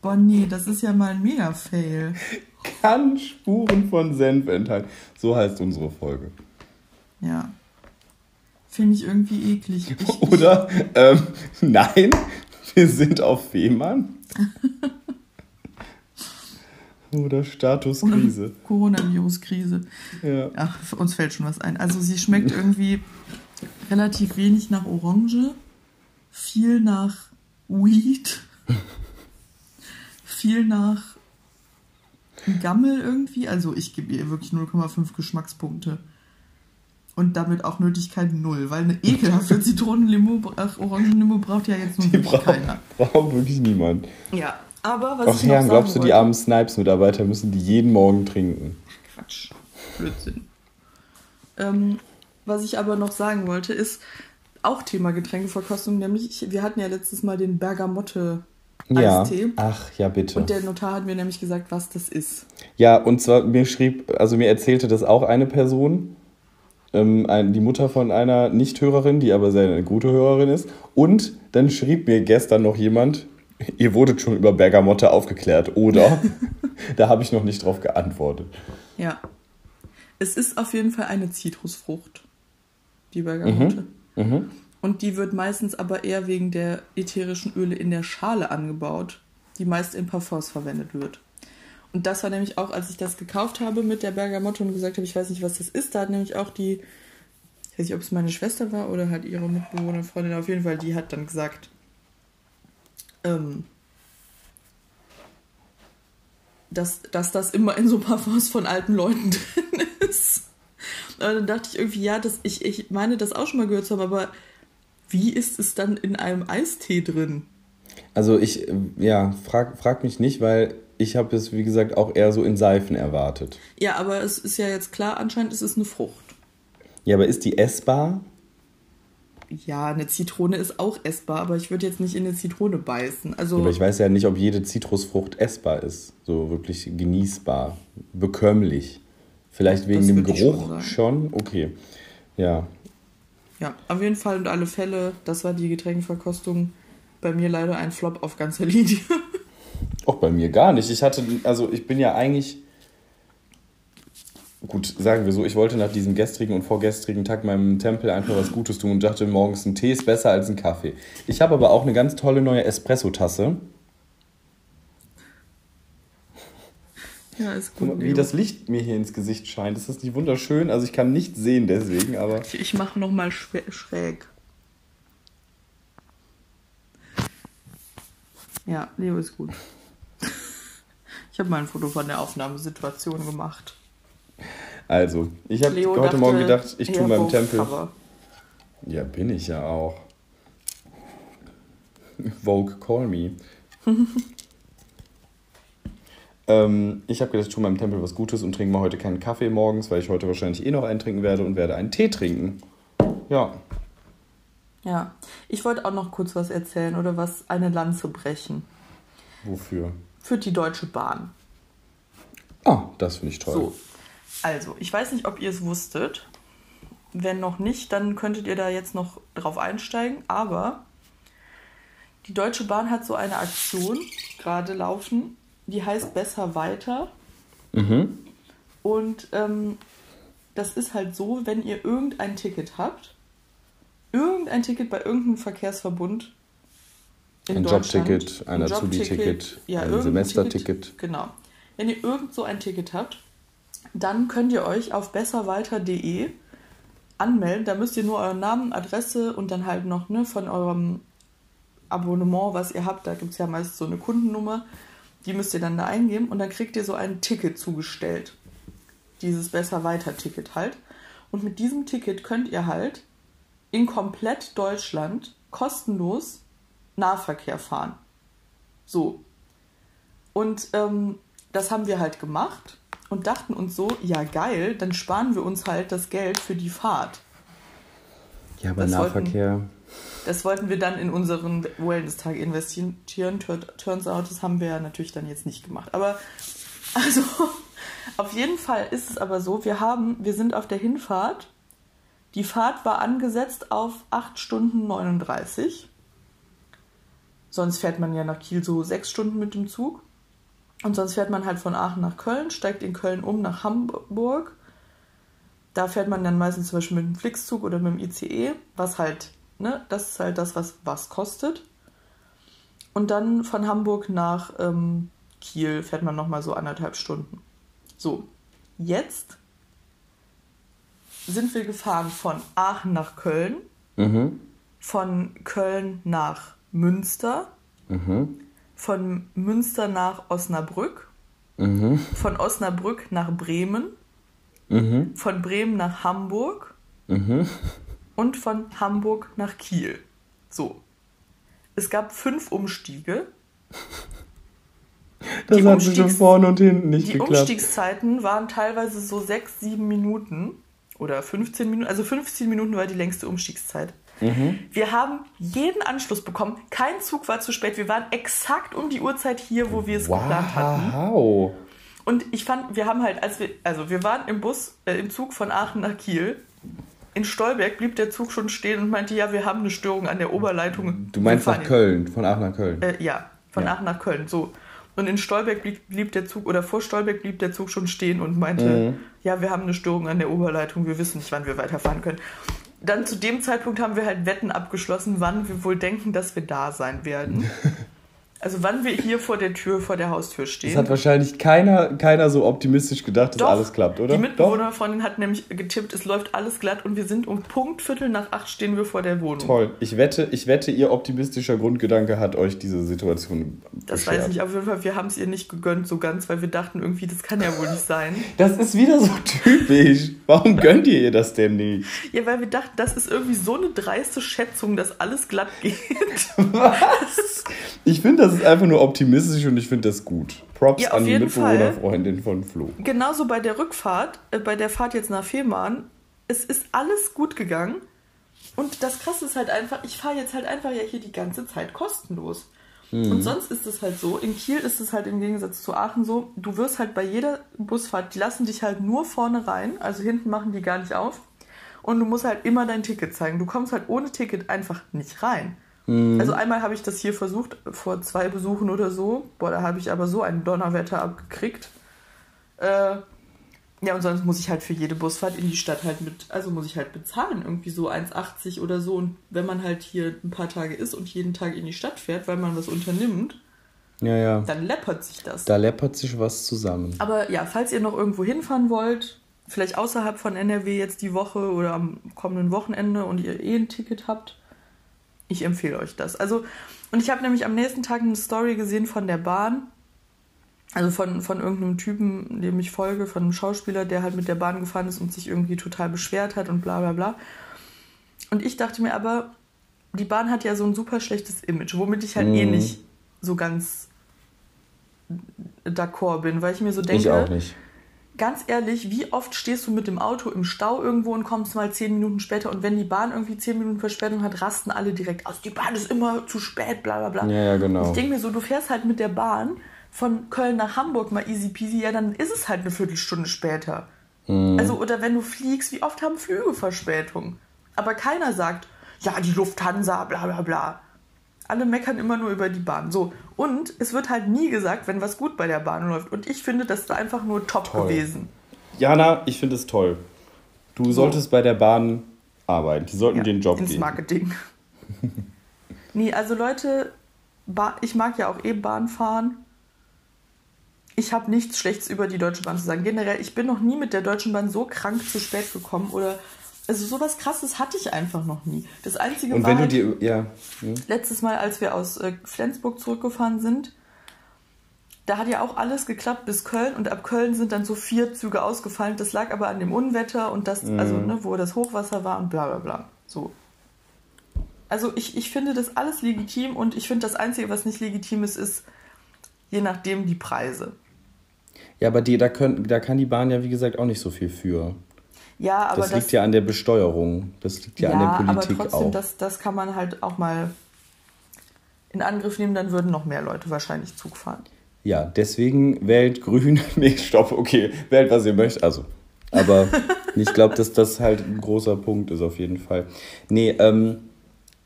Speaker 3: Boah, nee, das ist ja mal ein Mega-Fail.
Speaker 2: Kann Spuren von Senf enthalten. So heißt unsere Folge.
Speaker 3: Ja. Finde ich irgendwie eklig. Ich,
Speaker 2: Oder, ähm, [laughs] nein, wir sind auf Fehmarn. [laughs] Oder Statuskrise.
Speaker 3: Coronavirus-Krise.
Speaker 2: Ja.
Speaker 3: Ach, für uns fällt schon was ein. Also sie schmeckt irgendwie relativ wenig nach Orange, viel nach Weed, [laughs] viel nach Gammel irgendwie. Also ich gebe ihr wirklich 0,5 Geschmackspunkte. Und damit auch Nötigkeit null, weil eine ekelhafte [laughs] Zitronenlimo, ach, Orangenlimo braucht ja jetzt nun
Speaker 2: Die
Speaker 3: wirklich
Speaker 2: braucht,
Speaker 3: keiner.
Speaker 2: braucht wirklich niemand.
Speaker 3: Ja, aber was
Speaker 2: Ach
Speaker 3: ich sagen
Speaker 2: glaubst du, die armen Snipes-Mitarbeiter müssen die jeden Morgen trinken?
Speaker 3: Quatsch. Blödsinn. Ähm, was ich aber noch sagen wollte, ist auch Thema Getränkeverkostung, nämlich wir hatten ja letztes Mal den Bergamotte
Speaker 2: Ja.
Speaker 3: Eistee.
Speaker 2: Ach, ja, bitte.
Speaker 3: Und der Notar hat mir nämlich gesagt, was das ist.
Speaker 2: Ja, und zwar, mir schrieb, also mir erzählte das auch eine Person, ähm, ein, die Mutter von einer Nichthörerin, die aber sehr eine gute Hörerin ist. Und dann schrieb mir gestern noch jemand, ihr wurdet schon über Bergamotte aufgeklärt, oder? [laughs] da habe ich noch nicht drauf geantwortet.
Speaker 3: Ja. Es ist auf jeden Fall eine Zitrusfrucht, die Bergamotte.
Speaker 2: Mhm.
Speaker 3: Und die wird meistens aber eher wegen der ätherischen Öle in der Schale angebaut, die meist in Parfums verwendet wird. Und das war nämlich auch, als ich das gekauft habe mit der Bergamotte und gesagt habe, ich weiß nicht, was das ist, da hat nämlich auch die, ich weiß nicht, ob es meine Schwester war oder halt ihre Mitbewohnerin, Freundin, auf jeden Fall, die hat dann gesagt, ähm, dass, dass das immer in so Parfums von alten Leuten [laughs] drin ist. Und dann dachte ich irgendwie, ja, das, ich, ich meine das auch schon mal gehört zu haben, aber wie ist es dann in einem Eistee drin?
Speaker 2: Also ich, äh, ja, frag, frag mich nicht, weil ich habe es, wie gesagt, auch eher so in Seifen erwartet.
Speaker 3: Ja, aber es ist ja jetzt klar, anscheinend ist es eine Frucht.
Speaker 2: Ja, aber ist die essbar?
Speaker 3: Ja, eine Zitrone ist auch essbar, aber ich würde jetzt nicht in eine Zitrone beißen. Also,
Speaker 2: Aber ich weiß ja nicht, ob jede Zitrusfrucht essbar ist. So wirklich genießbar, bekömmlich. Vielleicht wegen dem
Speaker 3: schon
Speaker 2: Geruch
Speaker 3: sagen.
Speaker 2: schon, Okay. Ja.
Speaker 3: Ja, auf jeden Fall und alle Fälle, das war die Getränkeverkostung. Bei mir leider ein Flop auf ganzer Linie. [laughs]
Speaker 2: Auch bei mir gar nicht. Ich hatte, also ich bin ja eigentlich. Gut, sagen wir so, ich wollte nach diesem gestrigen und vorgestrigen Tag meinem Tempel einfach was Gutes tun und dachte, morgens ein Tee ist besser als ein Kaffee. Ich habe aber auch eine ganz tolle neue Espresso-Tasse.
Speaker 3: Ja, ist gut.
Speaker 2: Wie das Licht mir hier ins Gesicht scheint. Ist das nicht wunderschön? Also ich kann nichts sehen deswegen, aber.
Speaker 3: Ich, ich mache nochmal schräg. Ja, Leo ist gut. Ich habe mal ein Foto von der Aufnahmesituation gemacht.
Speaker 2: Also, ich habe heute
Speaker 3: dachte,
Speaker 2: Morgen gedacht, ich tue
Speaker 3: Vogue
Speaker 2: Tempel.
Speaker 3: Cover.
Speaker 2: Ja, bin ich ja auch. Vogue, call me. [laughs] ähm, ich habe gedacht, ich tue meinem Tempel was Gutes und trinke mal heute keinen Kaffee morgens, weil ich heute wahrscheinlich eh noch einen trinken werde und werde einen Tee trinken. Ja.
Speaker 3: Ja, ich wollte auch noch kurz was erzählen oder was eine Lanze brechen.
Speaker 2: Wofür?
Speaker 3: Für die Deutsche Bahn.
Speaker 2: Ah, das finde ich toll.
Speaker 3: So, also, ich weiß nicht, ob ihr es wusstet. Wenn noch nicht, dann könntet ihr da jetzt noch drauf einsteigen. Aber die Deutsche Bahn hat so eine Aktion gerade laufen, die heißt Besser weiter.
Speaker 2: Mhm.
Speaker 3: Und ähm, das ist halt so, wenn ihr irgendein Ticket habt, irgendein Ticket bei irgendeinem Verkehrsverbund in
Speaker 2: Ein Jobticket, ein Azubi-Ticket, ein
Speaker 3: irgendein
Speaker 2: Semesterticket.
Speaker 3: Ticket, Genau. Wenn ihr irgend so ein Ticket habt, dann könnt ihr euch auf besserweiter.de anmelden. Da müsst ihr nur euren Namen, Adresse und dann halt noch ne, von eurem Abonnement, was ihr habt. Da gibt es ja meist so eine Kundennummer. Die müsst ihr dann da eingeben und dann kriegt ihr so ein Ticket zugestellt. Dieses Besser-Weiter-Ticket halt. Und mit diesem Ticket könnt ihr halt in komplett Deutschland kostenlos Nahverkehr fahren. So. Und ähm, das haben wir halt gemacht und dachten uns so, ja geil, dann sparen wir uns halt das Geld für die Fahrt.
Speaker 2: Ja, aber
Speaker 3: Das wollten-
Speaker 2: Nahverkehr.
Speaker 3: Das wollten wir dann in unseren Wellness-Tag investieren. Tur- Turns out, das haben wir natürlich dann jetzt nicht gemacht. Aber also, [laughs] auf jeden Fall ist es aber so, wir haben, wir sind auf der Hinfahrt Die Fahrt war angesetzt auf 8 Stunden 39. Sonst fährt man ja nach Kiel so 6 Stunden mit dem Zug. Und sonst fährt man halt von Aachen nach Köln, steigt in Köln um nach Hamburg. Da fährt man dann meistens zum Beispiel mit dem Flixzug oder mit dem ICE, was halt, ne, das ist halt das, was was kostet. Und dann von Hamburg nach ähm, Kiel fährt man nochmal so anderthalb Stunden. So, jetzt sind wir gefahren von Aachen nach Köln,
Speaker 2: Mhm.
Speaker 3: von Köln nach Münster,
Speaker 2: Mhm.
Speaker 3: von Münster nach Osnabrück,
Speaker 2: Mhm.
Speaker 3: von Osnabrück nach Bremen,
Speaker 2: Mhm.
Speaker 3: von Bremen nach Hamburg
Speaker 2: Mhm.
Speaker 3: Und von Hamburg nach Kiel. So. Es gab fünf Umstiege. [laughs]
Speaker 2: Das
Speaker 3: Die
Speaker 2: hat
Speaker 3: Umstiegs-
Speaker 2: vorne und hinten nicht
Speaker 3: Die
Speaker 2: geklappt.
Speaker 3: Umstiegszeiten waren teilweise so sechs, sieben Minuten oder 15 Minuten. Also 15 Minuten war die längste Umstiegszeit.
Speaker 2: Mhm.
Speaker 3: Wir haben jeden Anschluss bekommen. Kein Zug war zu spät. Wir waren exakt um die Uhrzeit hier, wo wir es geplant hatten.
Speaker 2: Wow.
Speaker 3: Und ich fand, wir haben halt, als wir, also wir waren im Bus, äh, im Zug von Aachen nach Kiel. In Stolberg blieb der Zug schon stehen und meinte, ja, wir haben eine Störung an der Oberleitung.
Speaker 2: Du meinst nach Köln, von Aachen nach Köln.
Speaker 3: Äh, ja, von
Speaker 2: Ja.
Speaker 3: Aachen nach Köln, so. Und in Stolberg blieb, blieb der Zug, oder vor Stolberg blieb der Zug schon stehen und meinte,
Speaker 2: Mhm.
Speaker 3: ja, wir haben eine Störung an der Oberleitung, wir wissen nicht, wann wir weiterfahren können. Dann zu dem Zeitpunkt haben wir halt Wetten abgeschlossen, wann wir wohl denken, dass wir da sein werden. [laughs] Also wann wir hier vor der Tür, vor der Haustür
Speaker 2: Das
Speaker 3: stehen.
Speaker 2: hat wahrscheinlich keiner, keiner so optimistisch gedacht, dass
Speaker 3: Doch,
Speaker 2: alles klappt, oder?
Speaker 3: Die Mitbewohnerfreundin hat nämlich getippt, es läuft alles glatt und wir sind um Punkt Viertel nach acht stehen wir vor der Wohnung.
Speaker 2: Toll. Ich wette, ich wette, ihr optimistischer Grundgedanke hat euch diese Situation
Speaker 3: Das
Speaker 2: beschert.
Speaker 3: weiß ich auf jeden Fall, wir haben es ihr nicht gegönnt so ganz, weil wir dachten irgendwie, das kann ja wohl nicht sein. [laughs]
Speaker 2: Das ist wieder so typisch. Warum gönnt ihr ihr das denn nicht?
Speaker 3: Ja, weil wir dachten, das ist irgendwie so eine dreiste Schätzung, dass alles glatt geht. [laughs]
Speaker 2: Ich finde, das ist einfach nur optimistisch und ich finde das gut. Props
Speaker 3: Ja,
Speaker 2: an die. Mitbewohnerfreundin von Flo.
Speaker 3: Genauso bei der Rückfahrt, äh, bei der Fahrt jetzt nach Fehmarn, es ist alles gut gegangen. Und das Krasse ist halt einfach, ich fahre jetzt halt einfach ja hier die ganze Zeit kostenlos. Und sonst ist es halt so, in Kiel ist es halt im Gegensatz zu Aachen so, du wirst halt bei jeder Busfahrt, die lassen dich halt nur vorne rein, also hinten machen die gar nicht auf. Und du musst halt immer dein Ticket zeigen. Du kommst halt ohne Ticket einfach nicht rein. Also einmal habe ich das hier versucht, vor zwei Besuchen oder so. Boah, da habe ich aber so ein Donnerwetter abgekriegt. Äh, ja, und sonst muss ich halt für jede Busfahrt in die Stadt halt mit, also muss ich halt bezahlen, irgendwie so 1,80 oder so. Und wenn man halt hier ein paar Tage ist und jeden Tag in die Stadt fährt, weil man was unternimmt,
Speaker 2: Ja, ja.
Speaker 3: dann läppert sich das.
Speaker 2: Da läppert sich was zusammen.
Speaker 3: Aber ja, falls ihr noch irgendwo hinfahren wollt, vielleicht außerhalb von NRW jetzt die Woche oder am kommenden Wochenende und ihr eh ein Ticket habt, ich empfehle euch das. Also, und ich habe nämlich am nächsten Tag eine Story gesehen von der Bahn. Also von, von irgendeinem Typen, dem ich folge, von einem Schauspieler, der halt mit der Bahn gefahren ist und sich irgendwie total beschwert hat und bla bla bla. Und ich dachte mir aber, die Bahn hat ja so ein super schlechtes Image, womit ich halt eh
Speaker 2: Mhm.
Speaker 3: nicht so ganz d'accord bin, weil ich mir so denke,
Speaker 2: ich auch nicht.
Speaker 3: Ganz ehrlich, wie oft stehst du mit dem Auto im Stau irgendwo und kommst mal zehn Minuten später und wenn die Bahn irgendwie zehn Minuten Verspätung hat, rasten alle direkt aus. Die Bahn ist immer zu spät, bla bla bla.
Speaker 2: Ja, ja, genau.
Speaker 3: Ich denke mir so, du fährst halt mit der Bahn von Köln nach Hamburg mal easy peasy, ja, dann ist es halt eine Viertelstunde später.
Speaker 2: Mhm.
Speaker 3: Also, oder wenn du fliegst, wie oft haben Flüge Verspätung? Aber keiner sagt, ja, die Lufthansa, bla bla bla. Alle meckern immer nur über die Bahn. So. Und es wird halt nie gesagt, wenn was gut bei der Bahn läuft. Und ich finde, das ist einfach nur top
Speaker 2: Toll.
Speaker 3: gewesen.
Speaker 2: Jana, ich finde es toll. Du solltest bei der Bahn arbeiten. Die sollten
Speaker 3: Ja,
Speaker 2: den Job
Speaker 3: ins
Speaker 2: geben.
Speaker 3: Marketing. [laughs] nee, also Leute, ba ich mag ja auch eh Bahn fahren. Ich habe nichts Schlechtes über die Deutsche Bahn zu sagen. Generell, ich bin noch nie mit der Deutschen Bahn so krank zu spät gekommen oder also sowas krasses hatte ich einfach noch nie. Das einzige
Speaker 2: Und
Speaker 3: war
Speaker 2: wenn du
Speaker 3: halt
Speaker 2: dir, ja, hm?
Speaker 3: letztes Mal, als wir aus äh, Flensburg zurückgefahren sind, da hat ja auch alles geklappt bis Köln und ab Köln sind dann so vier Züge ausgefallen. Das lag aber an dem Unwetter und das, also ne, wo das Hochwasser war und bla bla bla. So. Also ich, ich finde das alles legitim und ich finde das Einzige, was nicht legitim ist, ist je nachdem die Preise.
Speaker 2: ja, aber die, da, können, da kann die Bahn ja, wie gesagt, auch nicht so viel für.
Speaker 3: Ja, aber
Speaker 2: Das, liegt ja an der Besteuerung. Das liegt ja,
Speaker 3: ja,
Speaker 2: an der Politik
Speaker 3: aber trotzdem,
Speaker 2: auch.
Speaker 3: das, das kann man halt auch mal in Angriff nehmen, dann würden noch mehr Leute wahrscheinlich Zug fahren.
Speaker 2: Ja, deswegen wählt grün. [laughs] Nee, stopp, okay. Wählt, was ihr möchtet. Also, Aber [laughs] ich glaube, dass das halt ein großer Punkt ist auf jeden Fall. Nee, ähm,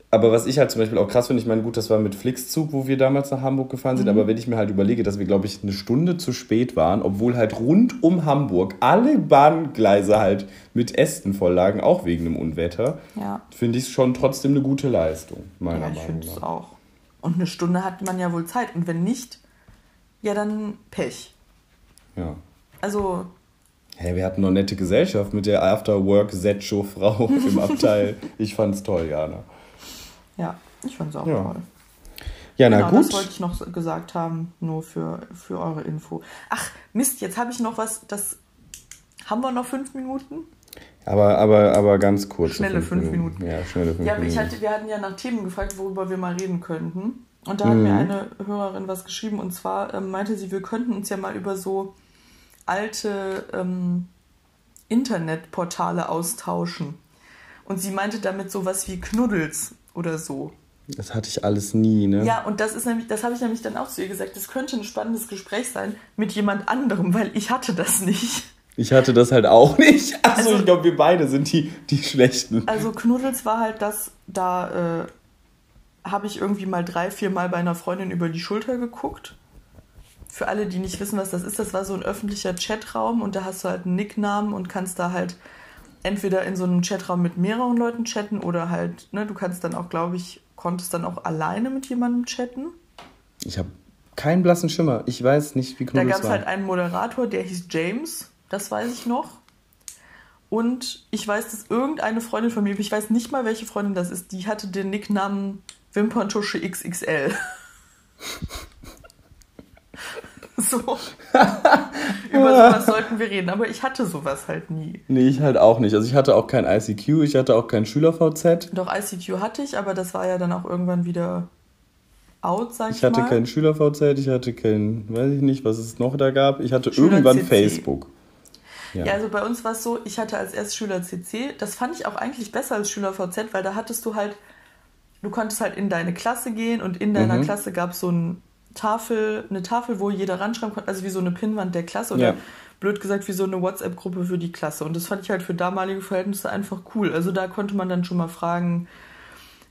Speaker 2: aber was ich halt zum Beispiel auch krass finde, ich meine, gut, das war mit Flixzug, wo wir damals nach Hamburg gefahren sind, mhm. aber wenn ich mir halt überlege, dass wir, glaube ich, eine Stunde zu spät waren, obwohl halt rund um Hamburg alle Bahngleise halt mit Ästen volllagen, auch wegen dem Unwetter, ja. finde ich es schon trotzdem eine gute Leistung, meiner ja, ich
Speaker 3: Meinung nach. Auch. Und eine Stunde hat man ja wohl Zeit. Und wenn nicht, ja, dann Pech.
Speaker 2: Ja.
Speaker 3: Also.
Speaker 2: Hey, wir hatten noch nette Gesellschaft mit der After-Work-Set-Show-Frau [laughs] im Abteil. Ich fand's toll, Jana.
Speaker 3: Ja, ich fand es auch
Speaker 2: ja.
Speaker 3: toll.
Speaker 2: Ja, na genau, gut.
Speaker 3: Das wollte ich noch gesagt haben, nur für, für eure Info. Ach, Mist, jetzt habe ich noch was, das haben wir noch fünf Minuten?
Speaker 2: Aber, aber, aber ganz kurz.
Speaker 3: Schnelle fünf, fünf Minuten.
Speaker 2: Minuten. Ja, schnelle fünf
Speaker 3: ja,
Speaker 2: Minuten.
Speaker 3: Ich hatte, wir hatten ja nach Themen gefragt, worüber wir mal reden könnten. Und da hat mhm. mir eine Hörerin was geschrieben und zwar ähm, meinte sie, wir könnten uns ja mal über so alte ähm, Internetportale austauschen. Und sie meinte damit sowas wie Knuddels oder so.
Speaker 2: Das hatte ich alles nie, ne?
Speaker 3: Ja, und das ist nämlich, das habe ich nämlich dann auch zu ihr gesagt, das könnte ein spannendes Gespräch sein mit jemand anderem, weil ich hatte das nicht.
Speaker 2: Ich hatte das halt auch [laughs] nicht. Also, also ich glaube, wir beide sind die, die Schlechten.
Speaker 3: Also Knuddels war halt das, da äh, habe ich irgendwie mal drei, vier Mal bei einer Freundin über die Schulter geguckt. Für alle, die nicht wissen, was das ist, das war so ein öffentlicher Chatraum und da hast du halt einen Nicknamen und kannst da halt entweder in so einem Chatraum mit mehreren Leuten chatten oder halt, ne, du kannst dann auch, glaube ich, konntest dann auch alleine mit jemandem chatten.
Speaker 2: Ich habe keinen blassen Schimmer. Ich weiß nicht, wie
Speaker 3: cool Da gab es halt einen Moderator, der hieß James, das weiß ich noch. Und ich weiß, dass irgendeine Freundin von mir, ich weiß nicht mal, welche Freundin das ist, die hatte den Nicknamen Wimperntusche XXL. [laughs] [laughs] So. [laughs] Über sowas sollten wir reden, aber ich hatte sowas halt nie.
Speaker 2: Nee, ich halt auch nicht. Also ich hatte auch kein ICQ, ich hatte auch kein Schüler-VZ.
Speaker 3: Doch, ICQ hatte ich, aber das war ja dann auch irgendwann wieder out, sag ich,
Speaker 2: ich hatte mal. kein Schüler-VZ, ich hatte kein, weiß ich nicht, was es noch da gab. Ich hatte irgendwann Facebook.
Speaker 3: Ja. ja. also bei uns war es so, ich hatte als erst Schüler CC. Das fand ich auch eigentlich besser als Schüler VZ, weil da hattest du halt, du konntest halt in deine Klasse gehen und in deiner mhm. Klasse gab es so ein Tafel, eine Tafel, wo jeder ranschreiben konnte, also wie so eine Pinnwand der Klasse oder ja. blöd gesagt wie so eine WhatsApp-Gruppe für die Klasse. Und das fand ich halt für damalige Verhältnisse einfach cool. Also da konnte man dann schon mal fragen,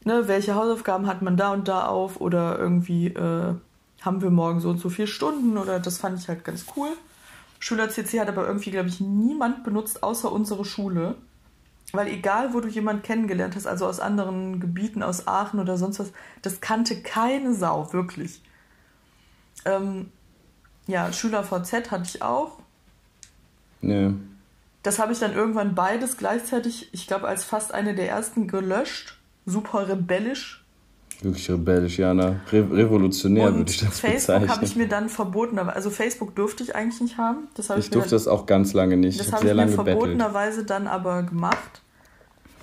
Speaker 3: ne, welche Hausaufgaben hat man da und da auf oder irgendwie äh, haben wir morgen so und so vier Stunden oder das fand ich halt ganz cool. Schüler CC hat aber irgendwie, glaube ich, niemand benutzt außer unsere Schule. Weil egal, wo du jemanden kennengelernt hast, also aus anderen Gebieten, aus Aachen oder sonst was, das kannte keine Sau, wirklich. Ähm, ja, Schüler VZ hatte ich auch.
Speaker 2: Nee.
Speaker 3: Das habe ich dann irgendwann beides gleichzeitig, ich glaube, als fast eine der ersten gelöscht. Super rebellisch.
Speaker 2: Wirklich rebellisch, ja, ne? Re revolutionär würde ich das
Speaker 3: Facebook bezeichnen. habe ich mir dann verboten, also Facebook durfte ich eigentlich nicht haben.
Speaker 2: Das ich, ich durfte dann, das auch ganz lange nicht.
Speaker 3: Das habe ich mir verbotenerweise dann aber gemacht,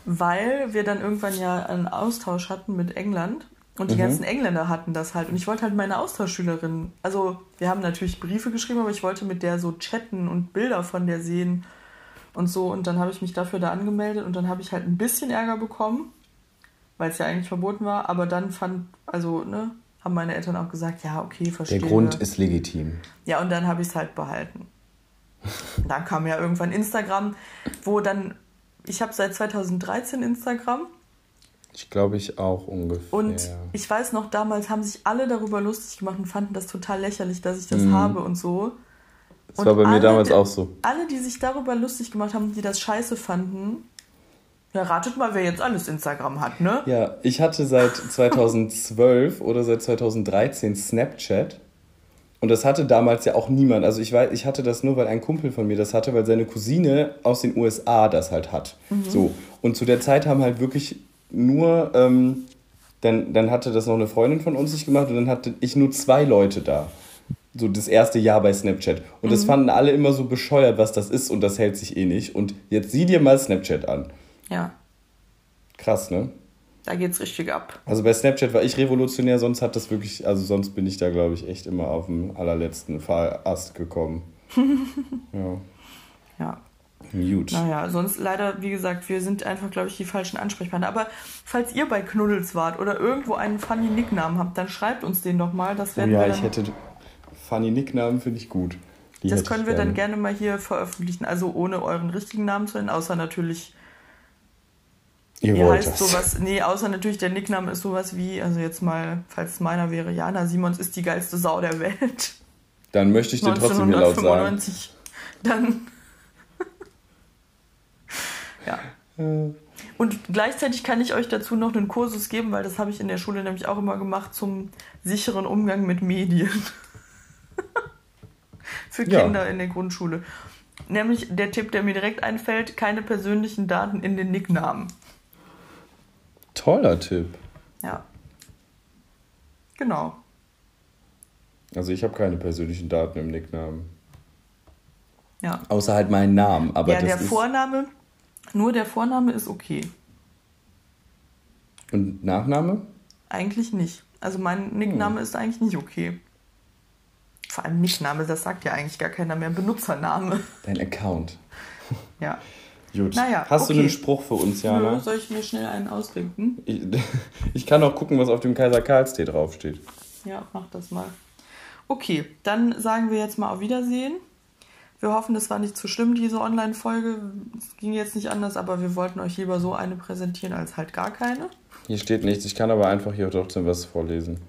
Speaker 3: weil wir dann irgendwann ja einen Austausch hatten mit England und die mhm. ganzen Engländer hatten das halt. Und ich wollte halt meine Austauschschülerin, also wir haben natürlich Briefe geschrieben, aber ich wollte mit der so chatten und Bilder von der sehen und so. Und dann habe ich mich dafür da angemeldet und dann habe ich halt ein bisschen Ärger bekommen, weil es ja eigentlich verboten war. Aber dann fand, also, ne, haben meine Eltern auch gesagt, ja, okay, verstehe.
Speaker 2: Der Grund ist legitim.
Speaker 3: Ja, und dann habe ich es halt behalten. [laughs] dann kam ja irgendwann Instagram, wo dann, ich habe seit 2013 Instagram
Speaker 2: ich glaube, ich auch ungefähr.
Speaker 3: Und ich weiß noch, damals haben sich alle darüber lustig gemacht und fanden das total lächerlich, dass ich das mhm. habe und so.
Speaker 2: Das und war bei mir alle, damals auch so.
Speaker 3: Alle, die sich darüber lustig gemacht haben, die das scheiße fanden, ja, ratet mal, wer jetzt alles Instagram hat, ne?
Speaker 2: Ja, ich hatte seit [laughs] 2012 oder seit 2013 Snapchat. Und das hatte damals ja auch niemand. Also ich weiß, ich hatte das nur, weil ein Kumpel von mir das hatte, weil seine Cousine aus den USA das halt hat. Mhm. So. Und zu der Zeit haben halt wirklich nur, ähm, dann, dann hatte das noch eine Freundin von uns nicht gemacht und dann hatte ich nur zwei Leute da. So das erste Jahr bei Snapchat. Und mhm. das fanden alle immer so bescheuert, was das ist und das hält sich eh nicht. Und jetzt sieh dir mal Snapchat an.
Speaker 3: Ja.
Speaker 2: Krass, ne?
Speaker 3: Da geht's richtig ab.
Speaker 2: Also bei Snapchat war ich revolutionär, sonst hat das wirklich, also sonst bin ich da, glaube ich, echt immer auf dem allerletzten Fahrast gekommen. [laughs] ja.
Speaker 3: Ja.
Speaker 2: Gut.
Speaker 3: Naja, sonst leider, wie gesagt, wir sind einfach, glaube ich, die falschen Ansprechpartner. Aber falls ihr bei Knuddels wart oder irgendwo einen funny Nicknamen habt, dann schreibt uns den doch mal. Das
Speaker 2: werden oh ja, ich hätte funny Nicknamen finde ich gut. Die
Speaker 3: das können wir dann gerne mal hier veröffentlichen. Also ohne euren richtigen Namen zu nennen, außer natürlich,
Speaker 2: Ihr
Speaker 3: ihr
Speaker 2: wollt
Speaker 3: heißt
Speaker 2: das.
Speaker 3: sowas, nee, außer natürlich der Nickname ist sowas wie, also jetzt mal, falls es meiner wäre, Jana Simons ist die geilste Sau der Welt.
Speaker 2: Dann möchte ich den [laughs] trotzdem hier laut sagen.
Speaker 3: 1995. Dann. Ja. Und gleichzeitig kann ich euch dazu noch einen Kursus geben, weil das habe ich in der Schule nämlich auch immer gemacht zum sicheren Umgang mit Medien. [laughs] Für
Speaker 2: Ja.
Speaker 3: Kinder in der Grundschule. Nämlich der Tipp, der mir direkt einfällt, keine persönlichen Daten in den Nicknamen.
Speaker 2: Toller Tipp.
Speaker 3: Ja. Genau.
Speaker 2: Also ich habe keine persönlichen Daten im Nicknamen.
Speaker 3: Ja.
Speaker 2: Außer halt meinen Namen. Aber
Speaker 3: ja,
Speaker 2: das
Speaker 3: der
Speaker 2: ist
Speaker 3: Vorname, nur der Vorname ist okay.
Speaker 2: Und Nachname?
Speaker 3: Eigentlich nicht. Also mein Nickname
Speaker 2: Hm.
Speaker 3: ist eigentlich nicht okay. Vor allem Nickname, das sagt ja eigentlich gar keiner mehr. Benutzername.
Speaker 2: Dein Account.
Speaker 3: Ja. [laughs]
Speaker 2: Gut.
Speaker 3: Naja,
Speaker 2: Hast du
Speaker 3: okay.
Speaker 2: einen Spruch für uns, Jana?
Speaker 3: soll ich mir schnell einen ausdenken?
Speaker 2: Ich, [laughs] ich kann auch gucken, was auf dem Kaiser Karlstee draufsteht.
Speaker 3: Ja, mach das mal. Okay, dann sagen wir jetzt mal auf Wiedersehen. Wir hoffen, es war nicht zu schlimm, diese Online-Folge. Es ging jetzt nicht anders, aber wir wollten euch lieber so eine präsentieren als halt gar keine.
Speaker 2: Hier steht nichts, ich kann aber einfach hier trotzdem was vorlesen.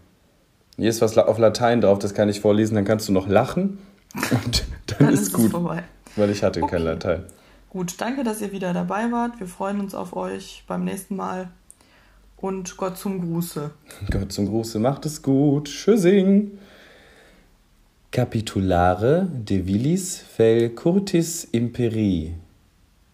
Speaker 2: Hier ist was auf Latein drauf, das kann ich vorlesen, dann kannst du noch lachen [laughs] und dann,
Speaker 3: Dann
Speaker 2: ist,
Speaker 3: ist es
Speaker 2: gut,
Speaker 3: vorbei.
Speaker 2: weil ich hatte
Speaker 3: Okay.
Speaker 2: kein Latein.
Speaker 3: Gut, danke, dass ihr wieder dabei wart. Wir freuen uns auf euch beim nächsten Mal. Und Gott zum Gruße.
Speaker 2: Gott zum Gruße, macht es gut. Tschüssing. Capitulare de villis fel curtis imperi.